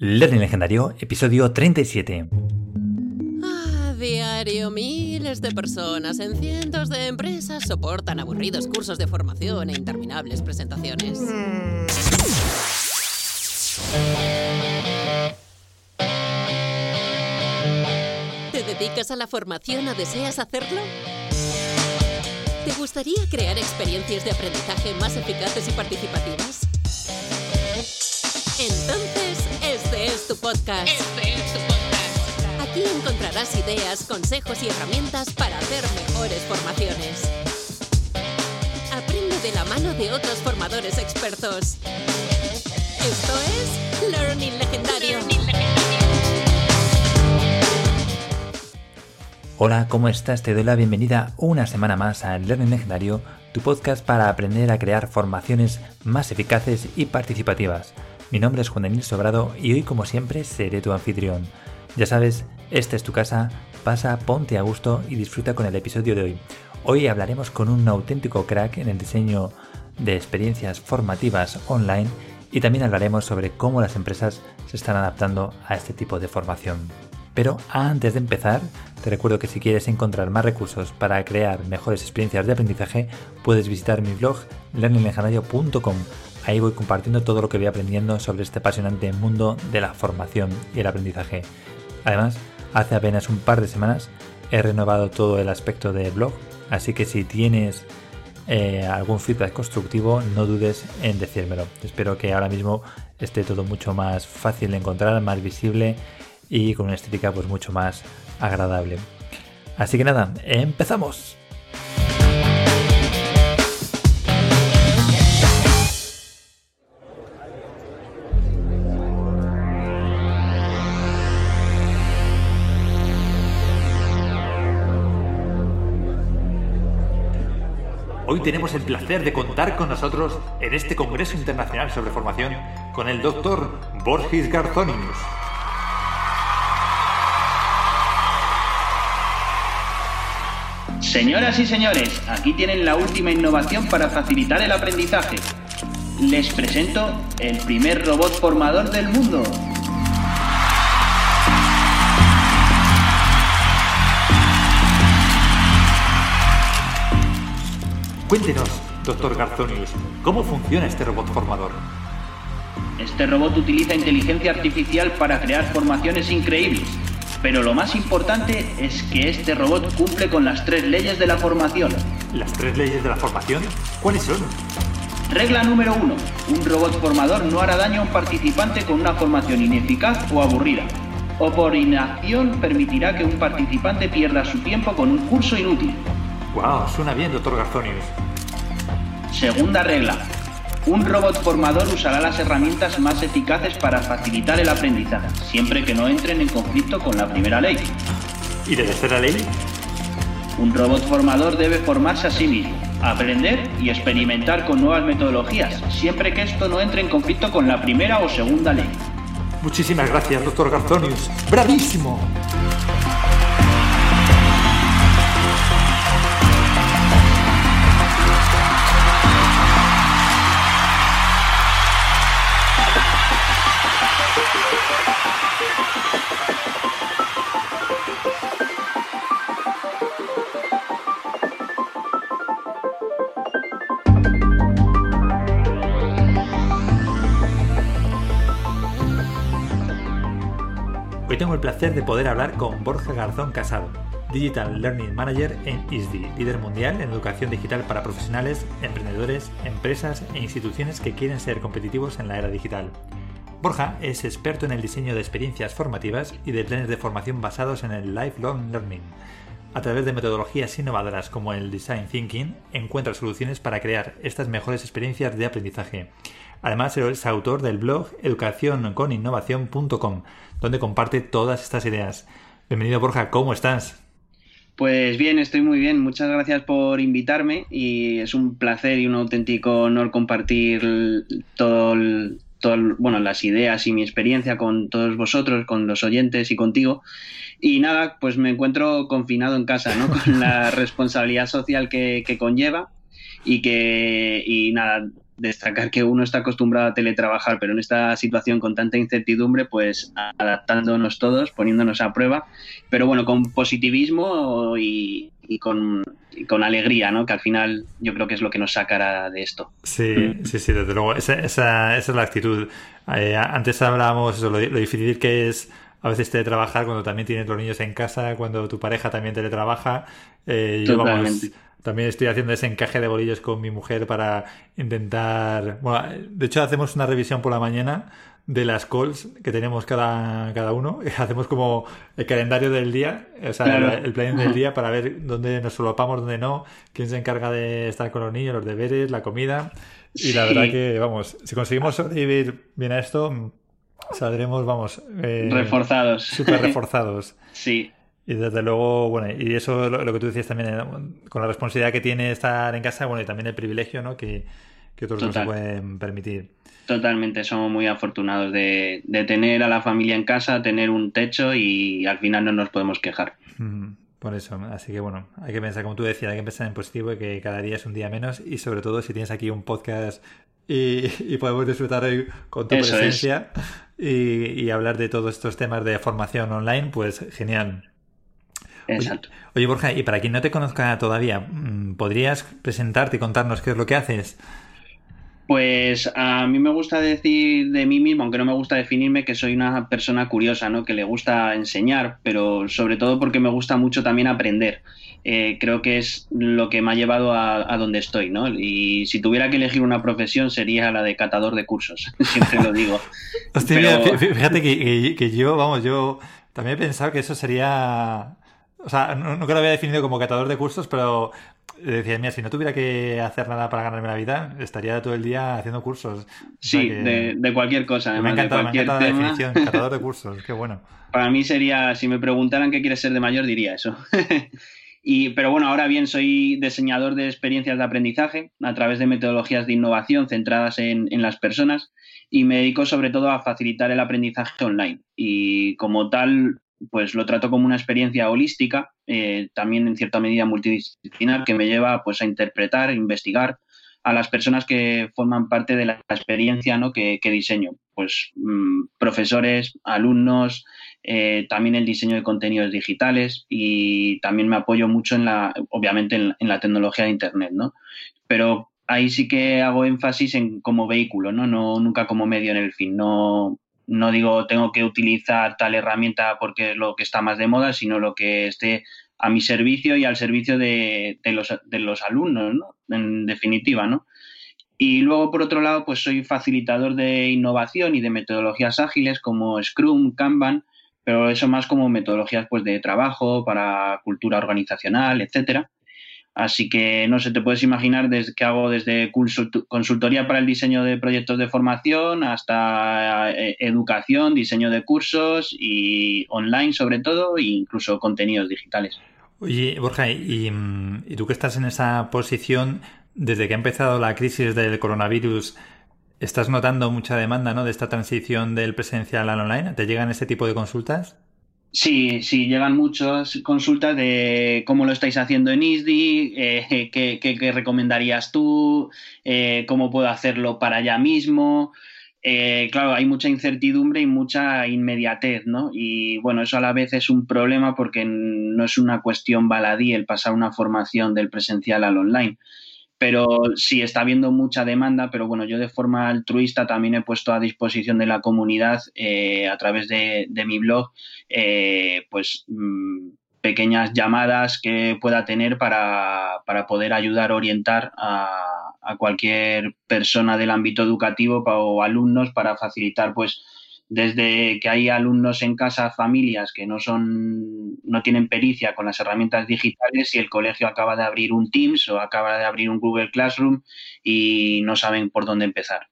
Learning Legendario, episodio 37. A diario, miles de personas en cientos de empresas soportan aburridos cursos de formación e interminables presentaciones. ¿Te dedicas a la formación o deseas hacerlo? ¿Te gustaría crear experiencias de aprendizaje más eficaces y participativas? Entonces, es tu podcast. Este es tu podcast. Aquí encontrarás ideas, consejos y herramientas para hacer mejores formaciones. Aprende de la mano de otros formadores expertos. Esto es Learning Legendario. Hola, ¿cómo estás? Te doy la bienvenida una semana más a Learning Legendario, tu podcast para aprender a crear formaciones más eficaces y participativas. Mi nombre es Juan Daniel Sobrado y hoy como siempre seré tu anfitrión. Ya sabes, esta es tu casa, pasa, ponte a gusto y disfruta con el episodio de hoy. Hoy hablaremos con un auténtico crack en el diseño de experiencias formativas online y también hablaremos sobre cómo las empresas se están adaptando a este tipo de formación. Pero antes de empezar, te recuerdo que si quieres encontrar más recursos para crear mejores experiencias de aprendizaje, puedes visitar mi blog learninglegendario.com. Ahí voy compartiendo todo lo que voy aprendiendo sobre este apasionante mundo de la formación y el aprendizaje. Además, hace apenas un par de semanas he renovado todo el aspecto del blog, así que si tienes eh, algún feedback constructivo, no dudes en decírmelo. Espero que ahora mismo esté todo mucho más fácil de encontrar, más visible y con una estética pues mucho más agradable. Así que nada, empezamos. Hoy tenemos el placer de contar con nosotros en este Congreso Internacional sobre Formación con el doctor Borges Garzonius. Señoras y señores, aquí tienen la última innovación para facilitar el aprendizaje. Les presento el primer robot formador del mundo. Cuéntenos, doctor Garzonius, ¿cómo funciona este robot formador? Este robot utiliza inteligencia artificial para crear formaciones increíbles. Pero lo más importante es que este robot cumple con las tres leyes de la formación. ¿Las tres leyes de la formación? ¿Cuáles son? Regla número uno. Un robot formador no hará daño a un participante con una formación ineficaz o aburrida. O por inacción permitirá que un participante pierda su tiempo con un curso inútil. Wow, suena bien, doctor Garzonius. Segunda regla. Un robot formador usará las herramientas más eficaces para facilitar el aprendizaje, siempre que no entren en conflicto con la primera ley. ¿Y de tercera ley? Un robot formador debe formarse a sí mismo, aprender y experimentar con nuevas metodologías, siempre que esto no entre en conflicto con la primera o segunda ley. Muchísimas gracias, doctor Garzonius. ¡Bravísimo! Tengo el placer de poder hablar con Borja Garzón Casado, Digital Learning Manager en ISDI, líder mundial en educación digital para profesionales, emprendedores, empresas e instituciones que quieren ser competitivos en la era digital. Borja es experto en el diseño de experiencias formativas y de planes de formación basados en el lifelong learning. A través de metodologías innovadoras como el design thinking, encuentra soluciones para crear estas mejores experiencias de aprendizaje. Además, es autor del blog educacionconinnovación.com, donde comparte todas estas ideas. Bienvenido Borja, ¿cómo estás? Pues bien, estoy muy bien. Muchas gracias por invitarme y es un placer y un auténtico honor compartir todo, el- bueno, las ideas y mi experiencia con todos vosotros, con los oyentes y contigo. Y nada, pues me encuentro confinado en casa, ¿no? Con la responsabilidad social que, que conlleva y que, y nada, destacar que uno está acostumbrado a teletrabajar, pero en esta situación con tanta incertidumbre, pues adaptándonos todos, poniéndonos a prueba, pero bueno, con positivismo y, con, con, alegría, ¿no? Que al final yo creo que es lo que nos sacará de esto. Sí, sí, sí, desde luego. Esa, esa, es la actitud. Eh, antes hablábamos de lo, lo difícil que es a veces teletrabajar cuando también tienes los niños en casa, cuando tu pareja también teletrabaja. Eh, yo, vamos, también estoy haciendo ese encaje de bolillos con mi mujer para intentar. Bueno, de hecho, hacemos una revisión por la mañana de las calls que tenemos cada, cada uno. Hacemos como el calendario del día, o sea, el, plan del día para ver dónde nos solopamos, dónde no, quién se encarga de estar con los niños, los deberes, la comida. Y la verdad que, vamos, si conseguimos sobrevivir bien a esto, saldremos, vamos. Eh, reforzados. Súper reforzados. sí. Y desde luego, bueno, y eso lo, que tú decías también, eh, con la responsabilidad que tiene estar en casa, bueno, y también el privilegio, ¿no? Que, que otros no se pueden permitir. Totalmente, somos muy afortunados de, tener a la familia en casa, tener un techo y al final no nos podemos quejar. por eso, así que bueno, hay que pensar, como tú decías, hay que pensar en positivo y que cada día es un día menos y sobre todo si tienes aquí un podcast y, podemos disfrutar hoy con tu presencia y, hablar de todos estos temas de formación online, pues genial. Exacto. Oye, Borja, y para quien no te conozca todavía, mm, ¿podrías presentarte y contarnos qué es lo que haces? Pues a mí me gusta decir de mí mismo, aunque no me gusta definirme, que soy una persona curiosa, ¿no? Que le gusta enseñar, pero sobre todo porque me gusta mucho también aprender. Eh, creo que es lo que me ha llevado a, donde estoy, ¿no? Y si tuviera que elegir una profesión sería la de catador de cursos, siempre lo digo. Hostia, fíjate que, yo, vamos, yo también he pensado que eso sería... O sea, nunca lo había definido como catador de cursos, pero decía, mira, si no tuviera que hacer nada para ganarme la vida, estaría todo el día haciendo cursos. Sí, de, cualquier cosa. me encanta, me encanta la definición, catador de cursos, qué bueno. Para mí sería, si me preguntaran qué quieres ser de mayor, diría eso. y, pero bueno, ahora bien, soy diseñador de experiencias de aprendizaje a través de metodologías de innovación centradas en, en las personas y me dedico sobre todo a facilitar el aprendizaje online. Y como tal, pues lo trato como una experiencia holística, eh, también en cierta medida multidisciplinar, que me lleva pues a interpretar, investigar a las personas que forman parte de la experiencia ¿no? que, diseño. Pues mm, profesores, alumnos, eh, también el diseño de contenidos digitales y también me apoyo mucho en la, obviamente en, la tecnología de Internet, ¿no? Pero ahí sí que hago énfasis en como vehículo, ¿no? no nunca como medio en el fin. No, no digo tengo que utilizar tal herramienta porque es lo que está más de moda, sino lo que esté a mi servicio y al servicio de, los, de los, alumnos, ¿no? En definitiva, ¿no? Y luego, por otro lado, pues soy facilitador de innovación y de metodologías ágiles como Scrum, Kanban, pero eso más como metodologías pues, de trabajo, para cultura organizacional, etcétera. Así que no sé, te puedes imaginar desde que hago desde consultoría para el diseño de proyectos de formación hasta eh, educación, diseño de cursos y online sobre todo e incluso contenidos digitales. Oye, Borja, y, y tú que estás en esa posición, desde que ha empezado la crisis del coronavirus, ¿estás notando mucha demanda ¿no? de esta transición del presencial al online? ¿Te llegan ese tipo de consultas? Sí, sí, llegan muchas consultas de cómo lo estáis haciendo en ISDI, eh, qué, recomendarías tú, eh, cómo puedo hacerlo para allá mismo. Eh, claro, hay mucha incertidumbre y mucha inmediatez, ¿no? Y bueno, eso a la vez es un problema porque no es una cuestión baladí el pasar una formación del presencial al online pero sí está habiendo mucha demanda, pero bueno, yo de forma altruista también he puesto a disposición de la comunidad eh, a través de, mi blog, eh, pues mm, pequeñas llamadas que pueda tener para, para poder ayudar, orientar a, a, cualquier persona del ámbito educativo o alumnos para facilitar pues desde que hay alumnos en casa, familias que no son, no tienen pericia con las herramientas digitales y el colegio acaba de abrir un Teams o acaba de abrir un Google Classroom y no saben por dónde empezar.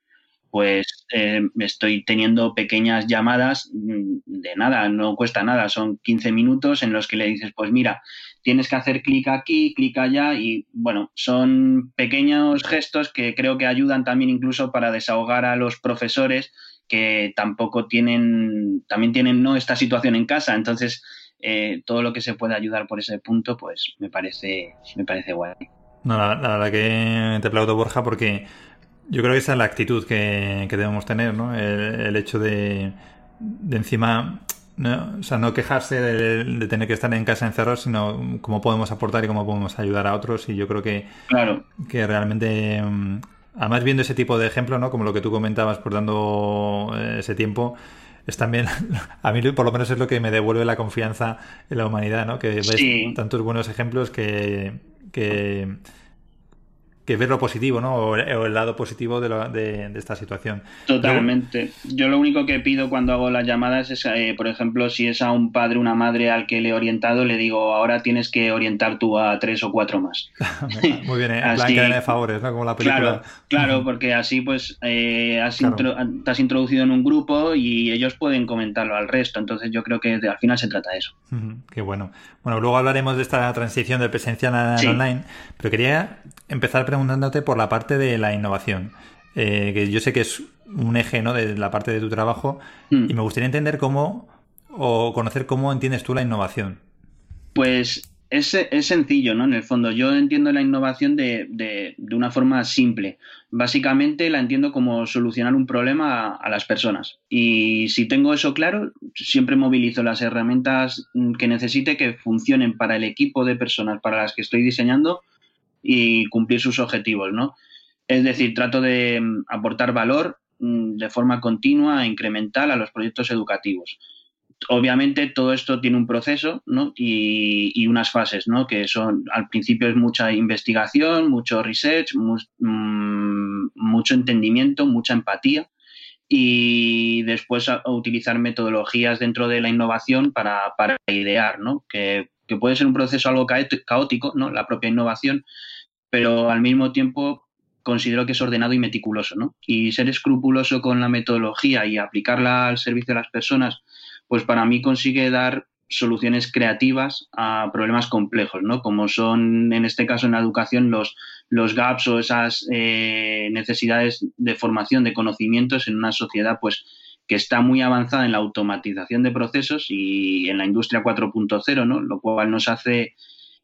Pues eh, estoy teniendo pequeñas llamadas mm, de nada, no cuesta nada, son 15 minutos en los que le dices, pues mira, tienes que hacer clic aquí, clic allá y bueno, son pequeños gestos que creo que ayudan también incluso para desahogar a los profesores que tampoco tienen, también tienen ¿no? esta situación en casa. Entonces, eh, todo lo que se puede ayudar por ese punto, pues me parece, me parece guay. No, la, verdad que te aplaudo, Borja, porque Yo creo que esa es la actitud que, debemos tener, ¿no? El, hecho de, de encima no, o sea, no quejarse de, tener que estar en casa encerrados, sino cómo podemos aportar y cómo podemos ayudar a otros. Y yo creo que, claro. que realmente, mm, además viendo ese tipo de ejemplo, ¿no? como lo que tú comentabas por dando eh, ese tiempo, es también, a mí por lo menos es lo que me devuelve la confianza en la humanidad, ¿no? que ves tantos buenos ejemplos que, que que ver lo positivo, ¿no? O, el lado positivo de, de, esta situación. Totalmente. Yo lo único que pido cuando hago las llamadas es, eh, por ejemplo, si es a un padre, una madre al que le he orientado, le digo, ahora tienes que orientar tú a tres o cuatro más. Muy bien, ¿eh? en plan de favores, ¿no? Como la película. Claro, claro porque así pues eh, has te has introducido en un grupo y ellos pueden comentarlo al resto. Entonces yo creo que al final se trata de eso. Qué bueno. Bueno, luego hablaremos de esta transición del presencial al online, pero quería empezar preguntándote por la parte de la innovación, eh, que yo sé que es un eje ¿no? de la parte de tu trabajo, mm. y me gustaría entender cómo o conocer cómo entiendes tú la innovación. Pues es, es, sencillo, ¿no? En el fondo, yo entiendo la innovación de, de, de, una forma simple. Básicamente la entiendo como solucionar un problema a, a, las personas. Y si tengo eso claro, siempre movilizo las herramientas que necesite que funcionen para el equipo de personas para las que estoy diseñando y cumplir sus objetivos, ¿no? Es decir, trato de mm, aportar valor mm, de forma continua e incremental a los proyectos educativos. Obviamente todo esto tiene un proceso ¿no? y, unas fases, ¿no? que son al principio es mucha investigación, mucho research, mm, mucho entendimiento, mucha empatía y después utilizar metodologías dentro de la innovación para, para idear, ¿no? que, que puede ser un proceso algo caótico, ¿no? la propia innovación, pero al mismo tiempo considero que es ordenado y meticuloso, ¿no? Y ser escrupuloso con la metodología y aplicarla al servicio de las personas, pues para mí consigue dar soluciones creativas a problemas complejos, ¿no? Como son, en este caso, en la educación, los, los gaps o esas eh, necesidades de formación de conocimientos en una sociedad, pues, que está muy avanzada en la automatización de procesos y en la industria 4.0, ¿no? Lo cual nos hace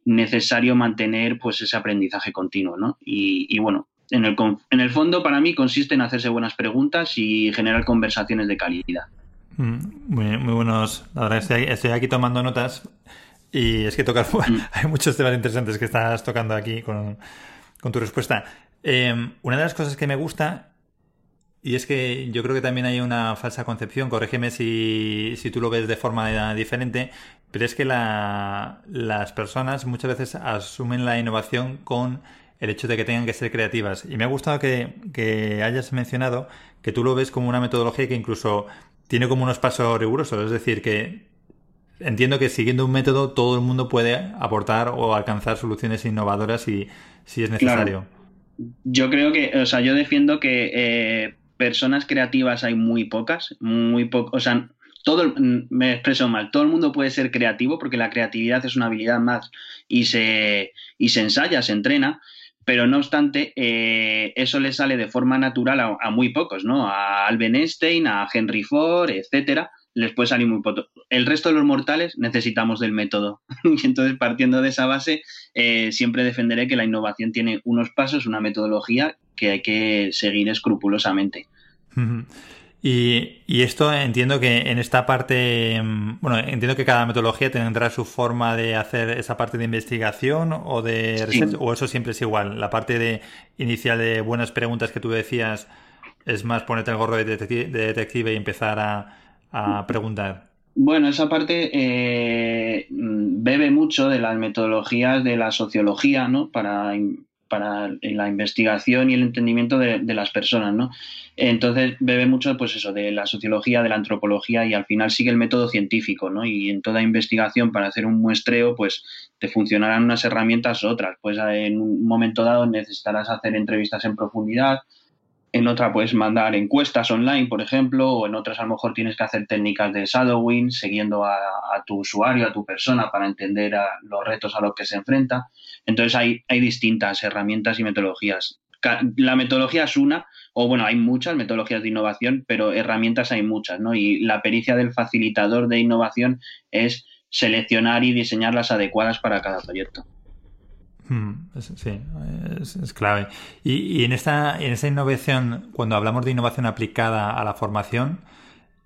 necesario mantener pues ese aprendizaje continuo, ¿no? Y, bueno, en el, en el fondo para mí consiste en hacerse buenas preguntas y generar conversaciones de calidad. Mm, muy, muy buenos. Ahora estoy, estoy, aquí tomando notas y es que tocar, mm. hay muchos temas interesantes que estás tocando aquí con, con tu respuesta. Em, una de las cosas que me gusta y es que yo creo que también hay una falsa concepción, corrígeme si, si tú lo ves de forma diferente, pero es que las personas muchas veces asumen la innovación con el hecho de que tengan que ser creativas. Y me ha gustado que, hayas mencionado que tú lo ves como una metodología que incluso tiene como unos pasos rigurosos. Es decir, que entiendo que siguiendo un método todo el mundo puede aportar o alcanzar soluciones innovadoras si, si es necesario. Yo creo que, o sea, yo defiendo que eh, personas creativas hay muy pocas, muy pocas, o sea, todo, me expreso mal, todo el mundo puede ser creativo porque la creatividad es una habilidad más y se, y se ensaya, se entrena, pero no obstante, eh, eso le sale de forma natural a, muy pocos, ¿no? A Albert Einstein, a Henry Ford, etcétera, les puede salir muy poco. El resto de los mortales necesitamos del método. y entonces, partiendo de esa base, eh, siempre defenderé que la innovación tiene unos pasos, una metodología que hay que seguir escrupulosamente. Y, esto entiendo que en esta parte, mm, bueno, entiendo que cada metodología tendrá su forma de hacer esa parte de investigación o de research, o eso siempre es igual. La parte de inicial de buenas preguntas que tú decías es más ponerte el gorro de detective, y empezar a, preguntar. Bueno, esa parte eh, bebe mucho de las metodologías de la sociología, ¿no? Para para la investigación y el entendimiento de, las personas, ¿no? Entonces bebe mucho, pues eso, de la sociología, de la antropología y al final sigue el método científico, ¿no? Y en toda investigación para hacer un muestreo, pues te funcionarán unas herramientas u otras. Pues en un momento dado necesitarás hacer entrevistas en profundidad, en otra puedes mandar encuestas online, por ejemplo, o en otras a lo mejor tienes que hacer técnicas de shadowing, siguiendo a, tu usuario, a tu persona, para entender los retos a los que se enfrenta. Entonces hay, distintas herramientas y metodologías. La metodología es una, o bueno, hay muchas metodologías de innovación, pero herramientas hay muchas, ¿no? Y la pericia del facilitador de innovación es seleccionar y diseñar las adecuadas para cada proyecto. Sí, es, clave. Y, en, esta, en innovación, cuando hablamos de innovación aplicada a la formación,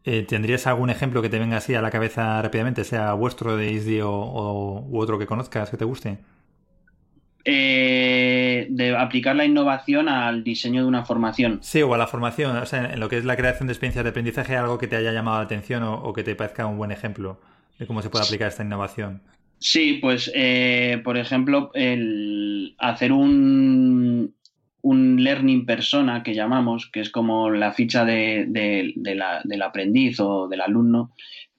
eh, ¿tendrías algún ejemplo que te venga así a la cabeza rápidamente, sea vuestro de ISDI o, u otro que conozcas que te guste? Eh, de aplicar la innovación al diseño de una formación. Sí, o a la formación, o sea, en lo que es la creación de experiencias de aprendizaje, algo que te haya llamado la atención o que te parezca un buen ejemplo de cómo se puede aplicar esta innovación. Sí, pues eh, por ejemplo, el hacer un, un learning persona que llamamos, que es como la ficha de, del aprendiz o del alumno,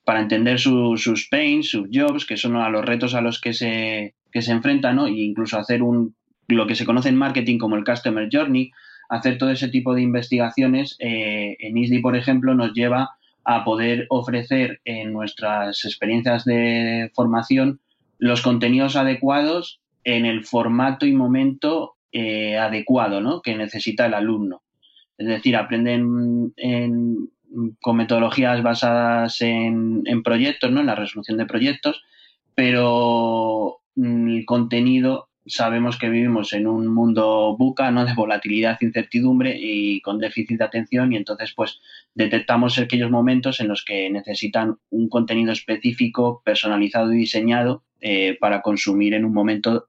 para entender sus pains, sus jobs, que son a los retos a los que se, que se enfrentan, ¿no? E incluso hacer un, lo que se conoce en marketing como el Customer Journey, hacer todo ese tipo de investigaciones eh, en ISDI, por ejemplo, nos lleva a poder ofrecer en nuestras experiencias de formación los contenidos adecuados en el formato y momento eh, adecuado ¿no? que necesita el alumno. Es decir, aprenden con metodologías basadas en, proyectos, ¿no? en la resolución de proyectos, pero mm, el contenido sabemos que vivimos en un mundo buca, ¿no? De volatilidad, incertidumbre y con déficit de atención y entonces pues detectamos aquellos momentos en los que necesitan un contenido específico, personalizado y diseñado eh, para consumir en un momento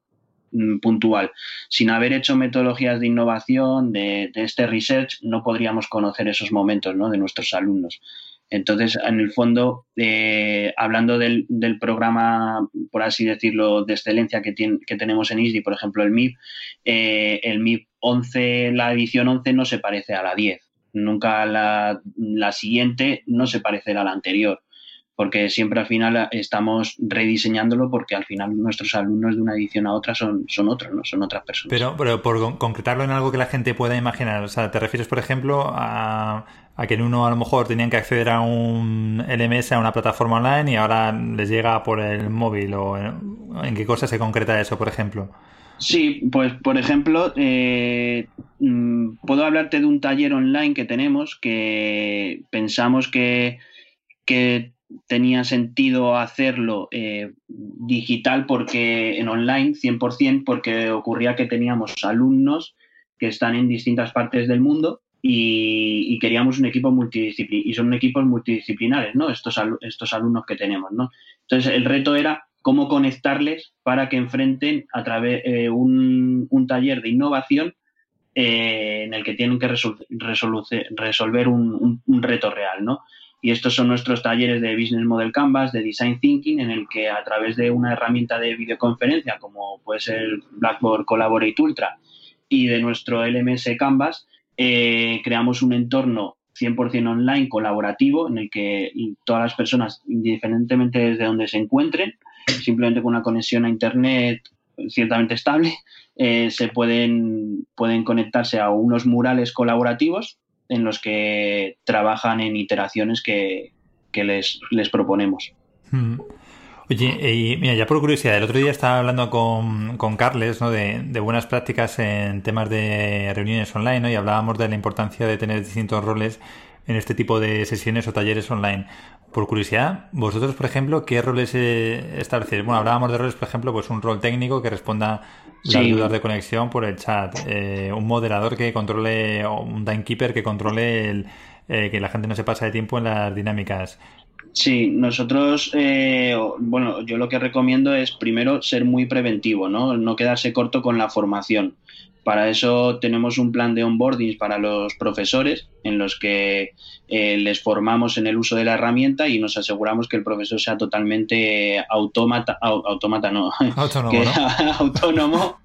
mm, puntual. Sin haber hecho metodologías de innovación, de, este research, no podríamos conocer esos momentos ¿no? de nuestros alumnos. Entonces, en el fondo, eh, hablando del, programa, por así decirlo, de excelencia que, que tenemos en ISDI, por ejemplo, el MIP, eh, el MIP 11, la edición 11 no se parece a la 10. Nunca la, la siguiente no se parece a la anterior porque siempre al final estamos rediseñándolo porque al final nuestros alumnos de una edición a otra son, son otros, ¿no? Son otras personas. Pero, pero por concretarlo en algo que la gente pueda imaginar, o sea, ¿te refieres, por ejemplo, a, que en uno a lo mejor tenían que acceder a un LMS, a una plataforma online y ahora les llega por el móvil o en, qué cosa se concreta eso, por ejemplo? Sí, pues por ejemplo, eh, mm, puedo hablarte de un taller online que tenemos que pensamos que, que tenía sentido hacerlo eh, digital porque en online 100% porque ocurría que teníamos alumnos que están en distintas partes del mundo y, queríamos un equipo multidisciplinario y son equipos multidisciplinares, ¿no? Estos, estos alumnos que tenemos, ¿no? Entonces el reto era cómo conectarles para que enfrenten a través de un, un, taller de innovación eh, en el que tienen que resolver un, un reto real, ¿no? Y estos son nuestros talleres de Business Model Canvas, de Design Thinking, en el que a través de una herramienta de videoconferencia, como puede ser Blackboard Collaborate Ultra, y de nuestro LMS Canvas, eh, creamos un entorno 100% online colaborativo en el que todas las personas, indiferentemente desde donde se encuentren, simplemente con una conexión a Internet ciertamente estable, eh, se pueden, pueden conectarse a unos murales colaborativos en los que trabajan en iteraciones que, les, les, proponemos. Hmm. Oye, y mira, ya por curiosidad, el otro día estaba hablando con, con Carles ¿no? de, de, buenas prácticas en temas de reuniones online ¿no? y hablábamos de la importancia de tener distintos roles en este tipo de sesiones o talleres online. Por curiosidad, vosotros, por ejemplo, ¿qué roles eh, establecéis? Bueno, hablábamos de roles, por ejemplo, pues un rol técnico que responda las dudas de conexión por el chat, eh, un moderador que controle, o un timekeeper que controle el, eh, que la gente no se pasa de tiempo en las dinámicas. Sí, nosotros, bueno, yo lo que recomiendo es primero ser muy preventivo, ¿no? No quedarse corto con la formación. Para eso tenemos un plan de onboarding para los profesores en los que eh, les formamos en el uso de la herramienta y nos aseguramos que el profesor sea totalmente autómata, autómata no, autónomo, autónomo,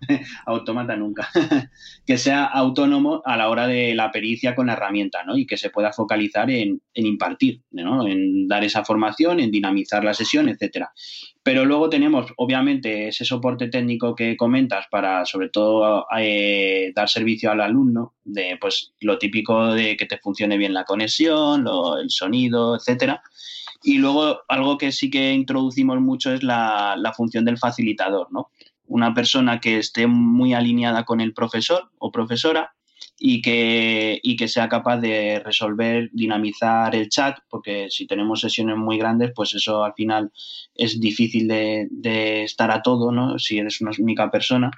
autómata nunca, que sea autónomo a la hora de la pericia con la herramienta, ¿no? Y que se pueda focalizar en, en impartir, ¿no? En dar esa formación, en dinamizar la sesión, etcétera. Pero luego tenemos, obviamente, ese soporte técnico que comentas para, sobre todo, eh, dar servicio al alumno, de pues lo típico de que te funcione bien la conexión, el sonido, etcétera. Y luego algo que sí que introducimos mucho es la, función del facilitador, ¿no? Una persona que esté muy alineada con el profesor o profesora y que, y que sea capaz de resolver, dinamizar el chat, porque si tenemos sesiones muy grandes, pues eso al final es difícil de, estar a todo, ¿no? Si eres una única persona.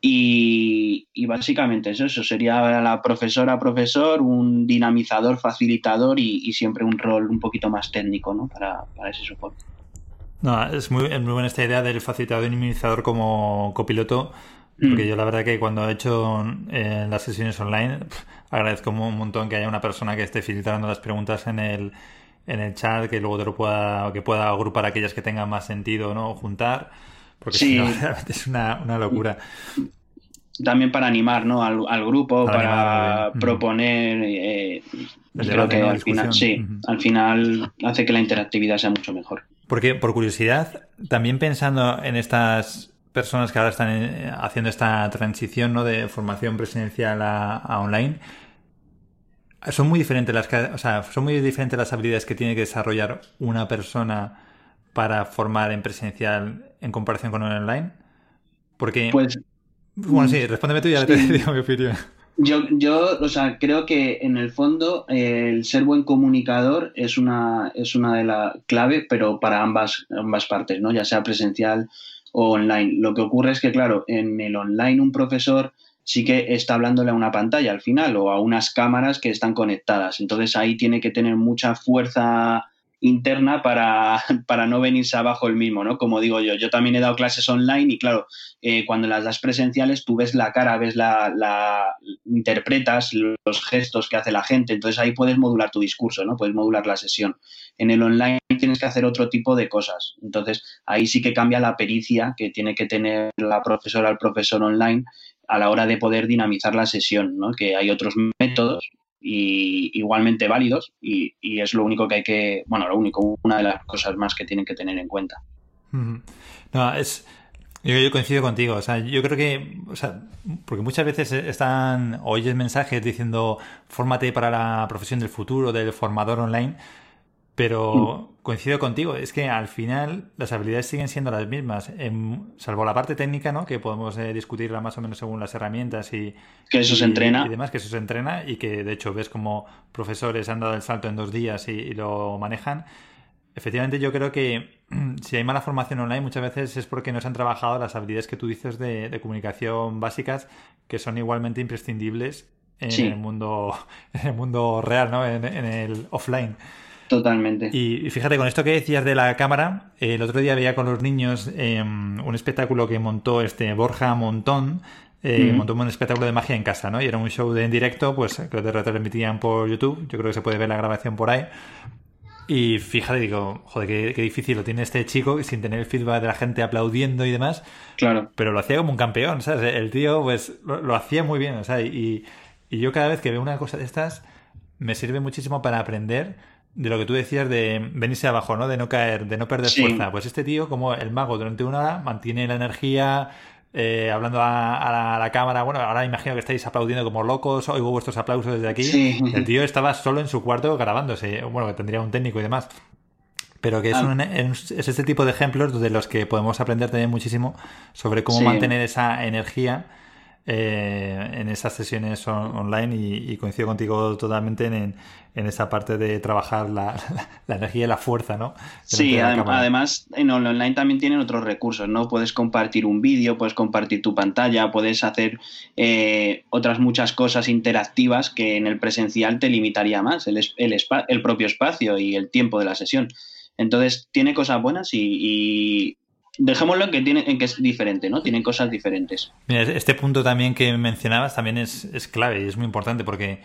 Y, básicamente eso, eso sería la profesora, profesor, un dinamizador, facilitador y, siempre un rol un poquito más técnico ¿no? para, ese soporte. No, es muy, muy buena esta idea del facilitador y dinamizador como copiloto, porque mm. yo la verdad que cuando he hecho eh, las sesiones online, agradezco un montón que haya una persona que esté filtrando las preguntas en el, en el chat, que luego te lo pueda, que pueda agrupar aquellas que tengan más sentido, ¿no? juntar porque si no, es una, locura. También para animar ¿no? al, grupo, para, proponer. Eh, creo que al final, sí, al final hace que la interactividad sea mucho mejor. Porque, por curiosidad, también pensando en estas personas que ahora están eh, haciendo esta transición ¿no? de formación presidencial a, online, son muy diferentes las o sea, son muy diferentes las habilidades que tiene que desarrollar una persona para formar en presencial en comparación con el online? Porque... Pues... Bueno, sí, respóndeme tú y ya te digo mi opinión. Yo, yo, o sea, creo que en el fondo el ser buen comunicador es una, es una de las claves, pero para ambas, ambas partes, ¿no? Ya sea presencial o online. Lo que ocurre es que, claro, en el online un profesor sí que está hablándole a una pantalla al final o a unas cámaras que están conectadas. Entonces ahí tiene que tener mucha fuerza interna para, para, no venirse abajo el mismo, ¿no? Como digo yo, yo también he dado clases online y claro, eh, cuando las das presenciales tú ves la cara, ves la, la, interpretas los gestos que hace la gente, entonces ahí puedes modular tu discurso, ¿no? Puedes modular la sesión. En el online tienes que hacer otro tipo de cosas, entonces ahí sí que cambia la pericia que tiene que tener la profesora, el profesor online a la hora de poder dinamizar la sesión, ¿no? Que hay otros métodos, y igualmente válidos y, es lo único que hay que, bueno, lo único, una de las cosas más que tienen que tener en cuenta. No, es, yo, coincido contigo, o sea, yo creo que, o sea, porque muchas veces están, oyes mensajes diciendo, fórmate para la profesión del futuro, del formador online, pero coincido contigo, es que al final las habilidades siguen siendo las mismas, salvo la parte técnica, ¿no? Que podemos eh, discutirla más o menos según las herramientas y... Que eso se entrena. Y demás, que eso se entrena y que de hecho ves como profesores han dado el salto en dos días y, lo manejan. Efectivamente, yo creo que si hay mala formación online muchas veces es porque no se han trabajado las habilidades que tú dices de, comunicación básicas que son igualmente imprescindibles en el mundo en el mundo real, ¿no? en el offline. Totalmente. Y fíjate, con esto que decías de la cámara, el otro día veía con los niños em, un espectáculo que montó este Borja Montón, eh, montó un espectáculo de magia en casa, ¿no? Y era un show de en directo, pues que lo retransmitían por YouTube, yo creo que se puede ver la grabación por ahí. Y fíjate, digo, joder, qué, difícil lo tiene este chico sin tener el feedback de la gente aplaudiendo y demás. Claro. Pero lo hacía como un campeón, ¿sabes? El tío, pues, lo, lo hacía muy bien, o sea, y, y yo cada vez que veo una cosa de estas, me sirve muchísimo para aprender de lo que tú decías de venirse abajo, ¿no? De no caer, de no perder fuerza. Pues este tío, como el mago, durante una hora mantiene la energía, eh, hablando a, la, cámara. Bueno, ahora imagino que estáis aplaudiendo como locos, oigo vuestros aplausos desde aquí. El tío estaba solo en su cuarto grabándose. Bueno, que tendría un técnico y demás. Pero que es, ah. es este tipo de ejemplos de los que podemos aprender también muchísimo sobre cómo mantener esa energía eh, en esas sesiones online y, coincido contigo totalmente en, esa parte de trabajar la, energía y la fuerza, ¿no? sí, además en online también tienen otros recursos, ¿no? Puedes compartir un vídeo, puedes compartir tu pantalla, puedes hacer eh, otras muchas cosas interactivas que en el presencial te limitaría más el, el, el propio espacio y el tiempo de la sesión. Entonces tiene cosas buenas y dejémoslo en que, tiene, en que es diferente, ¿no? Tienen cosas diferentes. Mira, este punto también que mencionabas también es, clave y es muy importante porque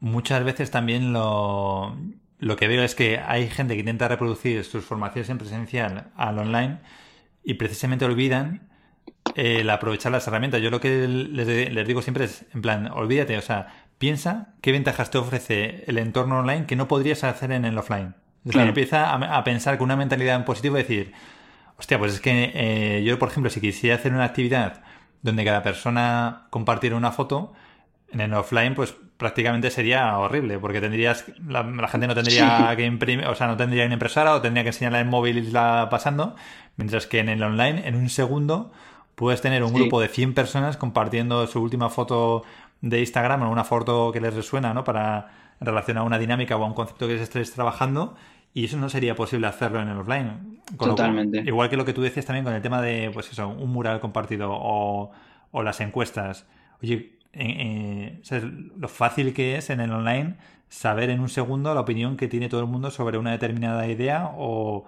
muchas veces también lo, lo que veo es que hay gente que intenta reproducir sus formaciones en presencial al online y precisamente olvidan el aprovechar las herramientas. Yo lo que les, digo siempre es, en plan, olvídate, o sea, piensa qué ventajas te ofrece el entorno online que no podrías hacer en el offline. empieza a, a, pensar con una mentalidad en positivo y decir, Hostia, pues es que eh, yo, por ejemplo, si quisiera hacer una actividad donde cada persona compartiera una foto, en el offline, pues prácticamente sería horrible, porque tendrías, la, gente no tendría que imprimir, o sea, no tendría una impresora o tendría que enseñarla en móvil y irla pasando, mientras que en el online, en un segundo, puedes tener un grupo de 100 personas compartiendo su última foto de Instagram o una foto que les resuena, ¿no? Para relacionar una dinámica o un concepto que estés trabajando y eso no sería posible hacerlo en el offline. Totalmente. igual que lo que tú decías también con el tema de, pues eso, un mural compartido o, o las encuestas. Oye, eh, lo fácil que es en el online saber en un segundo la opinión que tiene todo el mundo sobre una determinada idea o,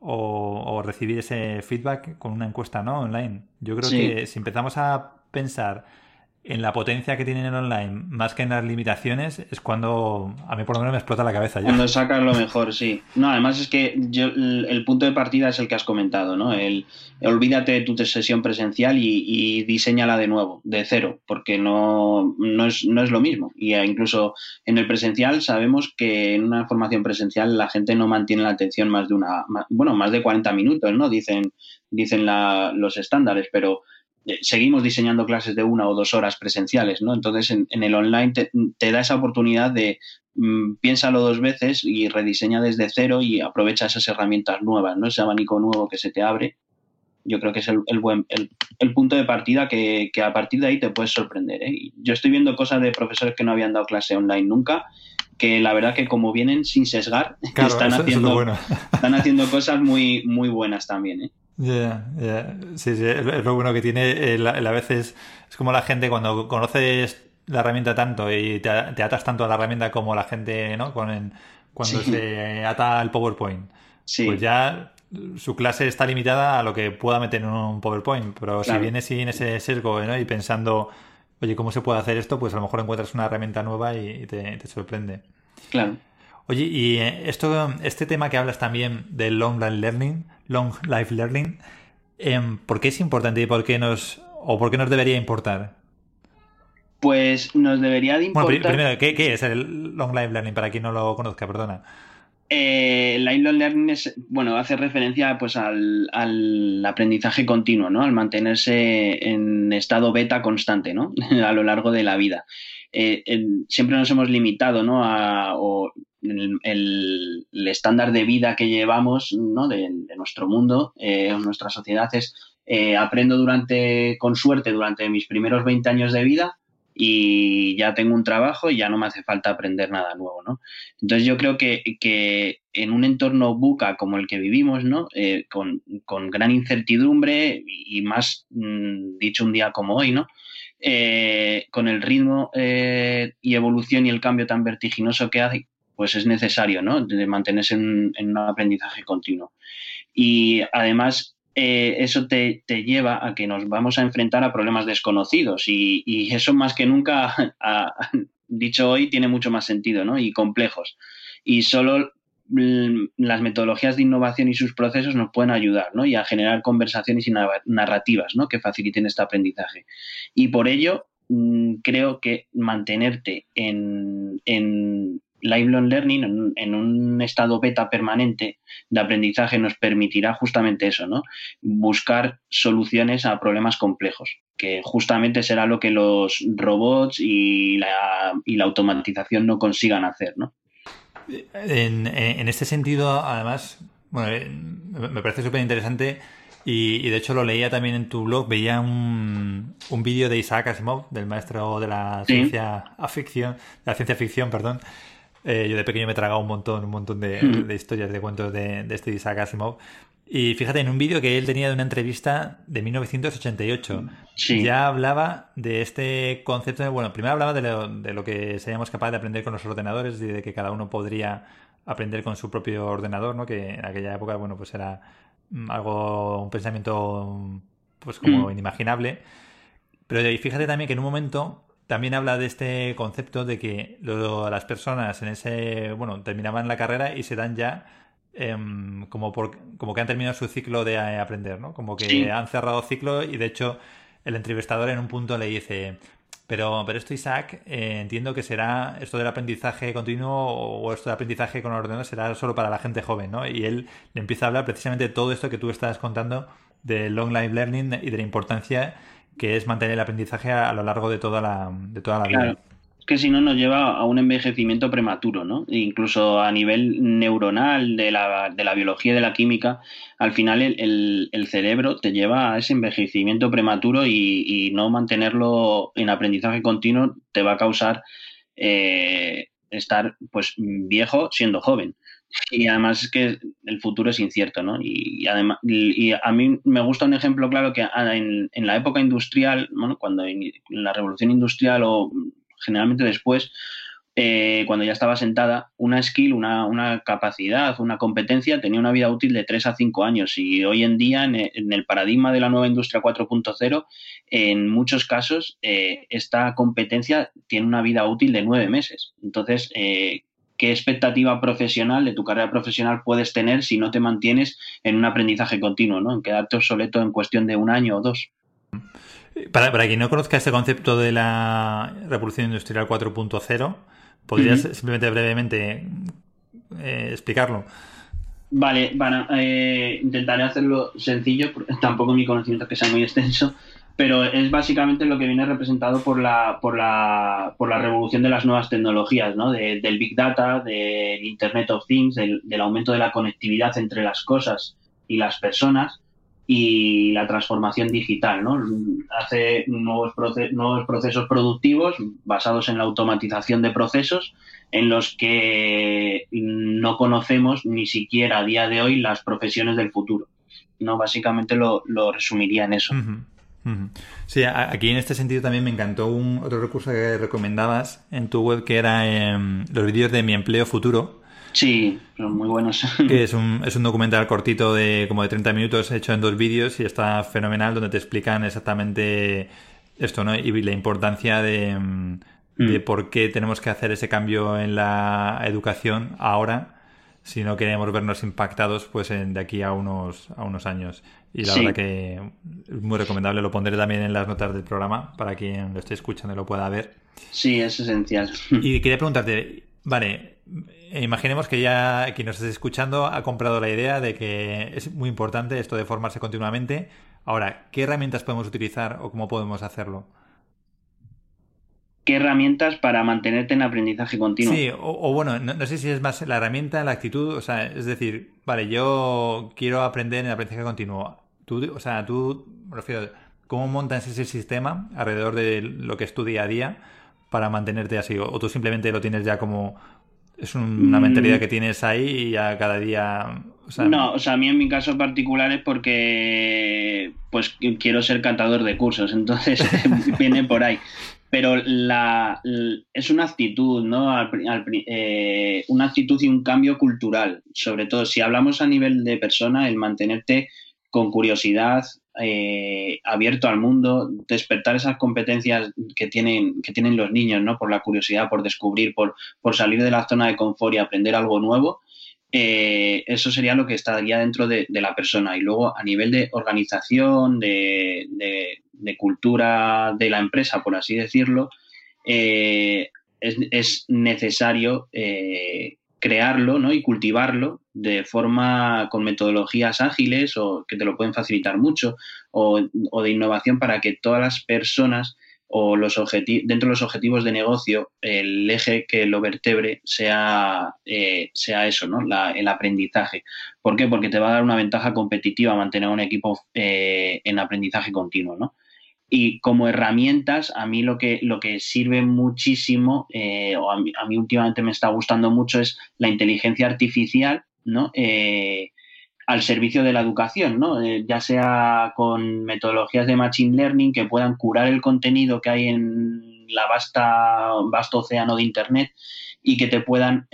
o, recibir ese feedback con una encuesta no online. Yo creo que si empezamos a pensar en la potencia que tienen en online, más que en las limitaciones, es cuando a mí por lo menos me explota la cabeza. Cuando sacas lo mejor, sí. No, además es que yo, el, punto de partida es el que has comentado, ¿no? El, olvídate de tu sesión presencial y, y diseñala de nuevo, de cero, porque no, no, es, no es lo mismo. Y incluso en el presencial sabemos que en una formación presencial la gente no mantiene la atención más de una, bueno, más de 40 minutos, ¿no? Dicen, dicen los estándares, pero seguimos diseñando clases de una o dos horas presenciales, ¿no? Entonces, en, el online te, da esa oportunidad de mm, piénsalo dos veces y rediseña desde cero y aprovecha esas herramientas nuevas, ¿no? Ese abanico nuevo que se te abre. Yo creo que es el, buen, el, punto de partida que, a partir de ahí te puedes sorprender. ¿eh? Yo estoy viendo cosas de profesores que no habían dado clase online nunca, que la verdad que como vienen sin sesgar, están, haciendo, están haciendo cosas muy, muy buenas también. ¿eh? Ya, Sí, sí, es lo bueno que tiene. Eh, a veces es como la gente cuando conoces la herramienta tanto y te, atas tanto a la herramienta como la gente, ¿no? Con cuando se ata al PowerPoint. Pues ya su clase está limitada a lo que pueda meter en un PowerPoint. Pero si viene sin ese sesgo ¿no? y pensando, oye, ¿cómo se puede hacer esto? Pues a lo mejor encuentras una herramienta nueva y, te, te sorprende. Claro. Oye, y eh, esto, este tema que hablas también del long life learning, long life learning, em, ¿por qué es importante y por qué nos, o por qué nos debería importar? Pues nos debería de importar. Bueno, primero, ¿qué, es el long life learning para quien no lo conozca? Perdona. Eh, el lifelong learning es, bueno, hace referencia pues al, al, aprendizaje continuo, ¿no? Al mantenerse en estado beta constante, ¿no? a lo largo de la vida. Eh, siempre nos hemos limitado, ¿no? A, el, estándar de vida que llevamos de, nuestro mundo, eh, nuestra sociedad es eh, aprendo durante, con suerte, durante mis primeros 20 años de vida y ya tengo un trabajo y ya no me hace falta aprender nada nuevo, ¿no? Entonces yo creo que, en un entorno buca como el que vivimos, ¿no? Eh, con, con, gran incertidumbre y más mm, dicho un día como hoy, ¿no? Eh, con el ritmo y evolución y el cambio tan vertiginoso que hay, pues es necesario, ¿no? De mantenerse en, un aprendizaje continuo. Y además, eh, eso te, lleva a que nos vamos a enfrentar a problemas desconocidos y, eso más que nunca, dicho hoy, tiene mucho más sentido, ¿no? Y complejos. Y solo las metodologías de innovación y sus procesos nos pueden ayudar, ¿no? Y a generar conversaciones y narrativas, ¿no? Que faciliten este aprendizaje. Y por ello, mm, creo que mantenerte en lifelong learning en, un estado beta permanente de aprendizaje nos permitirá justamente eso, ¿no? Buscar soluciones a problemas complejos, que justamente será lo que los robots y la, y la automatización no consigan hacer, ¿no? En, este sentido, además, bueno, me parece súper interesante y, de hecho lo leía también en tu blog, veía un, un vídeo de Isaac Asimov, del maestro de la ciencia ficción, de la ciencia ficción, perdón, eh, yo de pequeño me he tragado un montón, un montón de, hmm. historias, de cuentos de, de, este Isaac Asimov. Y fíjate, en un vídeo que él tenía de una entrevista de 1988, ya hablaba de este concepto. De, bueno, primero hablaba de lo, de lo que seríamos capaces de aprender con los ordenadores y de que cada uno podría aprender con su propio ordenador, ¿no? Que en aquella época, bueno, pues era mm, algo, un pensamiento, pues como hmm. inimaginable. Pero fíjate también que en un momento también habla de este concepto de que las personas en ese, bueno, terminaban la carrera y se dan ya em, como, por, como que han terminado su ciclo de eh, aprender, ¿no? Como que han cerrado ciclo y de hecho el entrevistador en un punto le dice, pero, pero esto Isaac, eh, entiendo que será esto del aprendizaje continuo o esto de aprendizaje con ordenador será solo para la gente joven, ¿no? Y él le empieza a hablar precisamente de todo esto que tú estás contando de long life learning y de la importancia que es mantener el aprendizaje a, lo largo de toda la, de toda la vida. Es que si no nos lleva a un envejecimiento prematuro, ¿no? E incluso a nivel neuronal de la, de la biología y de la química, al final el, el, cerebro te lleva a ese envejecimiento prematuro y, no mantenerlo en aprendizaje continuo te va a causar eh, estar pues viejo siendo joven. Y además es que el futuro es incierto, ¿no? Y, además, y, a mí me gusta un ejemplo claro que en, en la época industrial, bueno, cuando en la revolución industrial o generalmente después, eh, cuando ya estaba sentada, una skill, una, una, capacidad, una competencia tenía una vida útil de 3 a 5 años y hoy en día en, el paradigma de la nueva industria 4.0, en muchos casos eh, esta competencia tiene una vida útil de 9 meses. Entonces, eh, ¿qué expectativa profesional de tu carrera profesional puedes tener si no te mantienes en un aprendizaje continuo, ¿no? en quedarte obsoleto en cuestión de un año o dos? Para, para quien no conozca este concepto de la revolución industrial 4.0, ¿Podrías simplemente brevemente eh, explicarlo? Vale, bueno, eh, intentaré hacerlo sencillo, tampoco mi conocimiento es que sea muy extenso, pero es básicamente lo que viene representado por la, por la, por la revolución de las nuevas tecnologías, ¿no? del Big Data, del Internet of Things, del, aumento de la conectividad entre las cosas y las personas y la transformación digital, ¿no? Hace nuevos, nuevos procesos productivos basados en la automatización de procesos en los que no conocemos ni siquiera a día de hoy las profesiones del futuro. No, básicamente lo, resumiría en eso. Sí, aquí en este sentido también me encantó un otro recurso que recomendabas en tu web que era em, los vídeos de mi empleo futuro Sí, son muy buenos. Que es un, es un documental cortito de como de 30 minutos hecho en dos vídeos y está fenomenal donde te explican exactamente esto, ¿no? Y la importancia de, de mm. por qué tenemos que hacer ese cambio en la educación ahora si no queremos vernos impactados pues de aquí a unos, a unos años. Y la verdad que es muy recomendable, lo pondré también en las notas del programa para quien lo esté escuchando y lo pueda ver. Sí, es esencial. Y quería preguntarte, vale, imaginemos que ya quien nos esté escuchando ha comprado la idea de que es muy importante esto de formarse continuamente. Ahora, ¿qué herramientas podemos utilizar o cómo podemos hacerlo? ¿Qué herramientas para mantenerte en aprendizaje continuo? Sí, o, bueno, no, sé si es más la herramienta, la actitud, o sea, es decir, vale, yo quiero aprender en aprendizaje continuo. Tú, o sea, tú, me refiero, ¿cómo montas ese sistema alrededor de lo que es tu día a día para mantenerte así? o tú simplemente lo tienes ya como es una mentalidad mm. que tienes ahí y ya cada día... no, o sea, a mí en mi caso particular es porque pues quiero ser cantador de cursos, entonces viene por ahí. Pero la, es una actitud, ¿no? Eh, una actitud y un cambio cultural. Sobre todo, si hablamos a nivel de persona, el mantenerte con curiosidad, eh, abierto al mundo, despertar esas competencias que tienen, que tienen los niños, ¿no? Por la curiosidad, por descubrir, por, por salir de la zona de confort y aprender algo nuevo. Eh, eso sería lo que estaría dentro de, la persona. Y luego, a nivel de organización, de, cultura de la empresa, por así decirlo, eh, es, es, necesario crearlo ¿no? y cultivarlo de forma con metodologías ágiles o que te lo pueden facilitar mucho o, de innovación para que todas las personas o los dentro de los objetivos de negocio el eje que lo vertebre sea, eh, sea eso, ¿no? el aprendizaje. ¿Por qué? Porque te va a dar una ventaja competitiva mantener un equipo eh, en aprendizaje continuo, ¿no? Y como herramientas, a mí lo que, lo que sirve muchísimo, eh, o a mí, últimamente me está gustando mucho, es la inteligencia artificial, ¿no? Eh, al servicio de la educación, ¿no? Eh, ya sea con metodologías de machine learning que puedan curar el contenido que hay en la vasta, vasto océano de Internet y que te puedan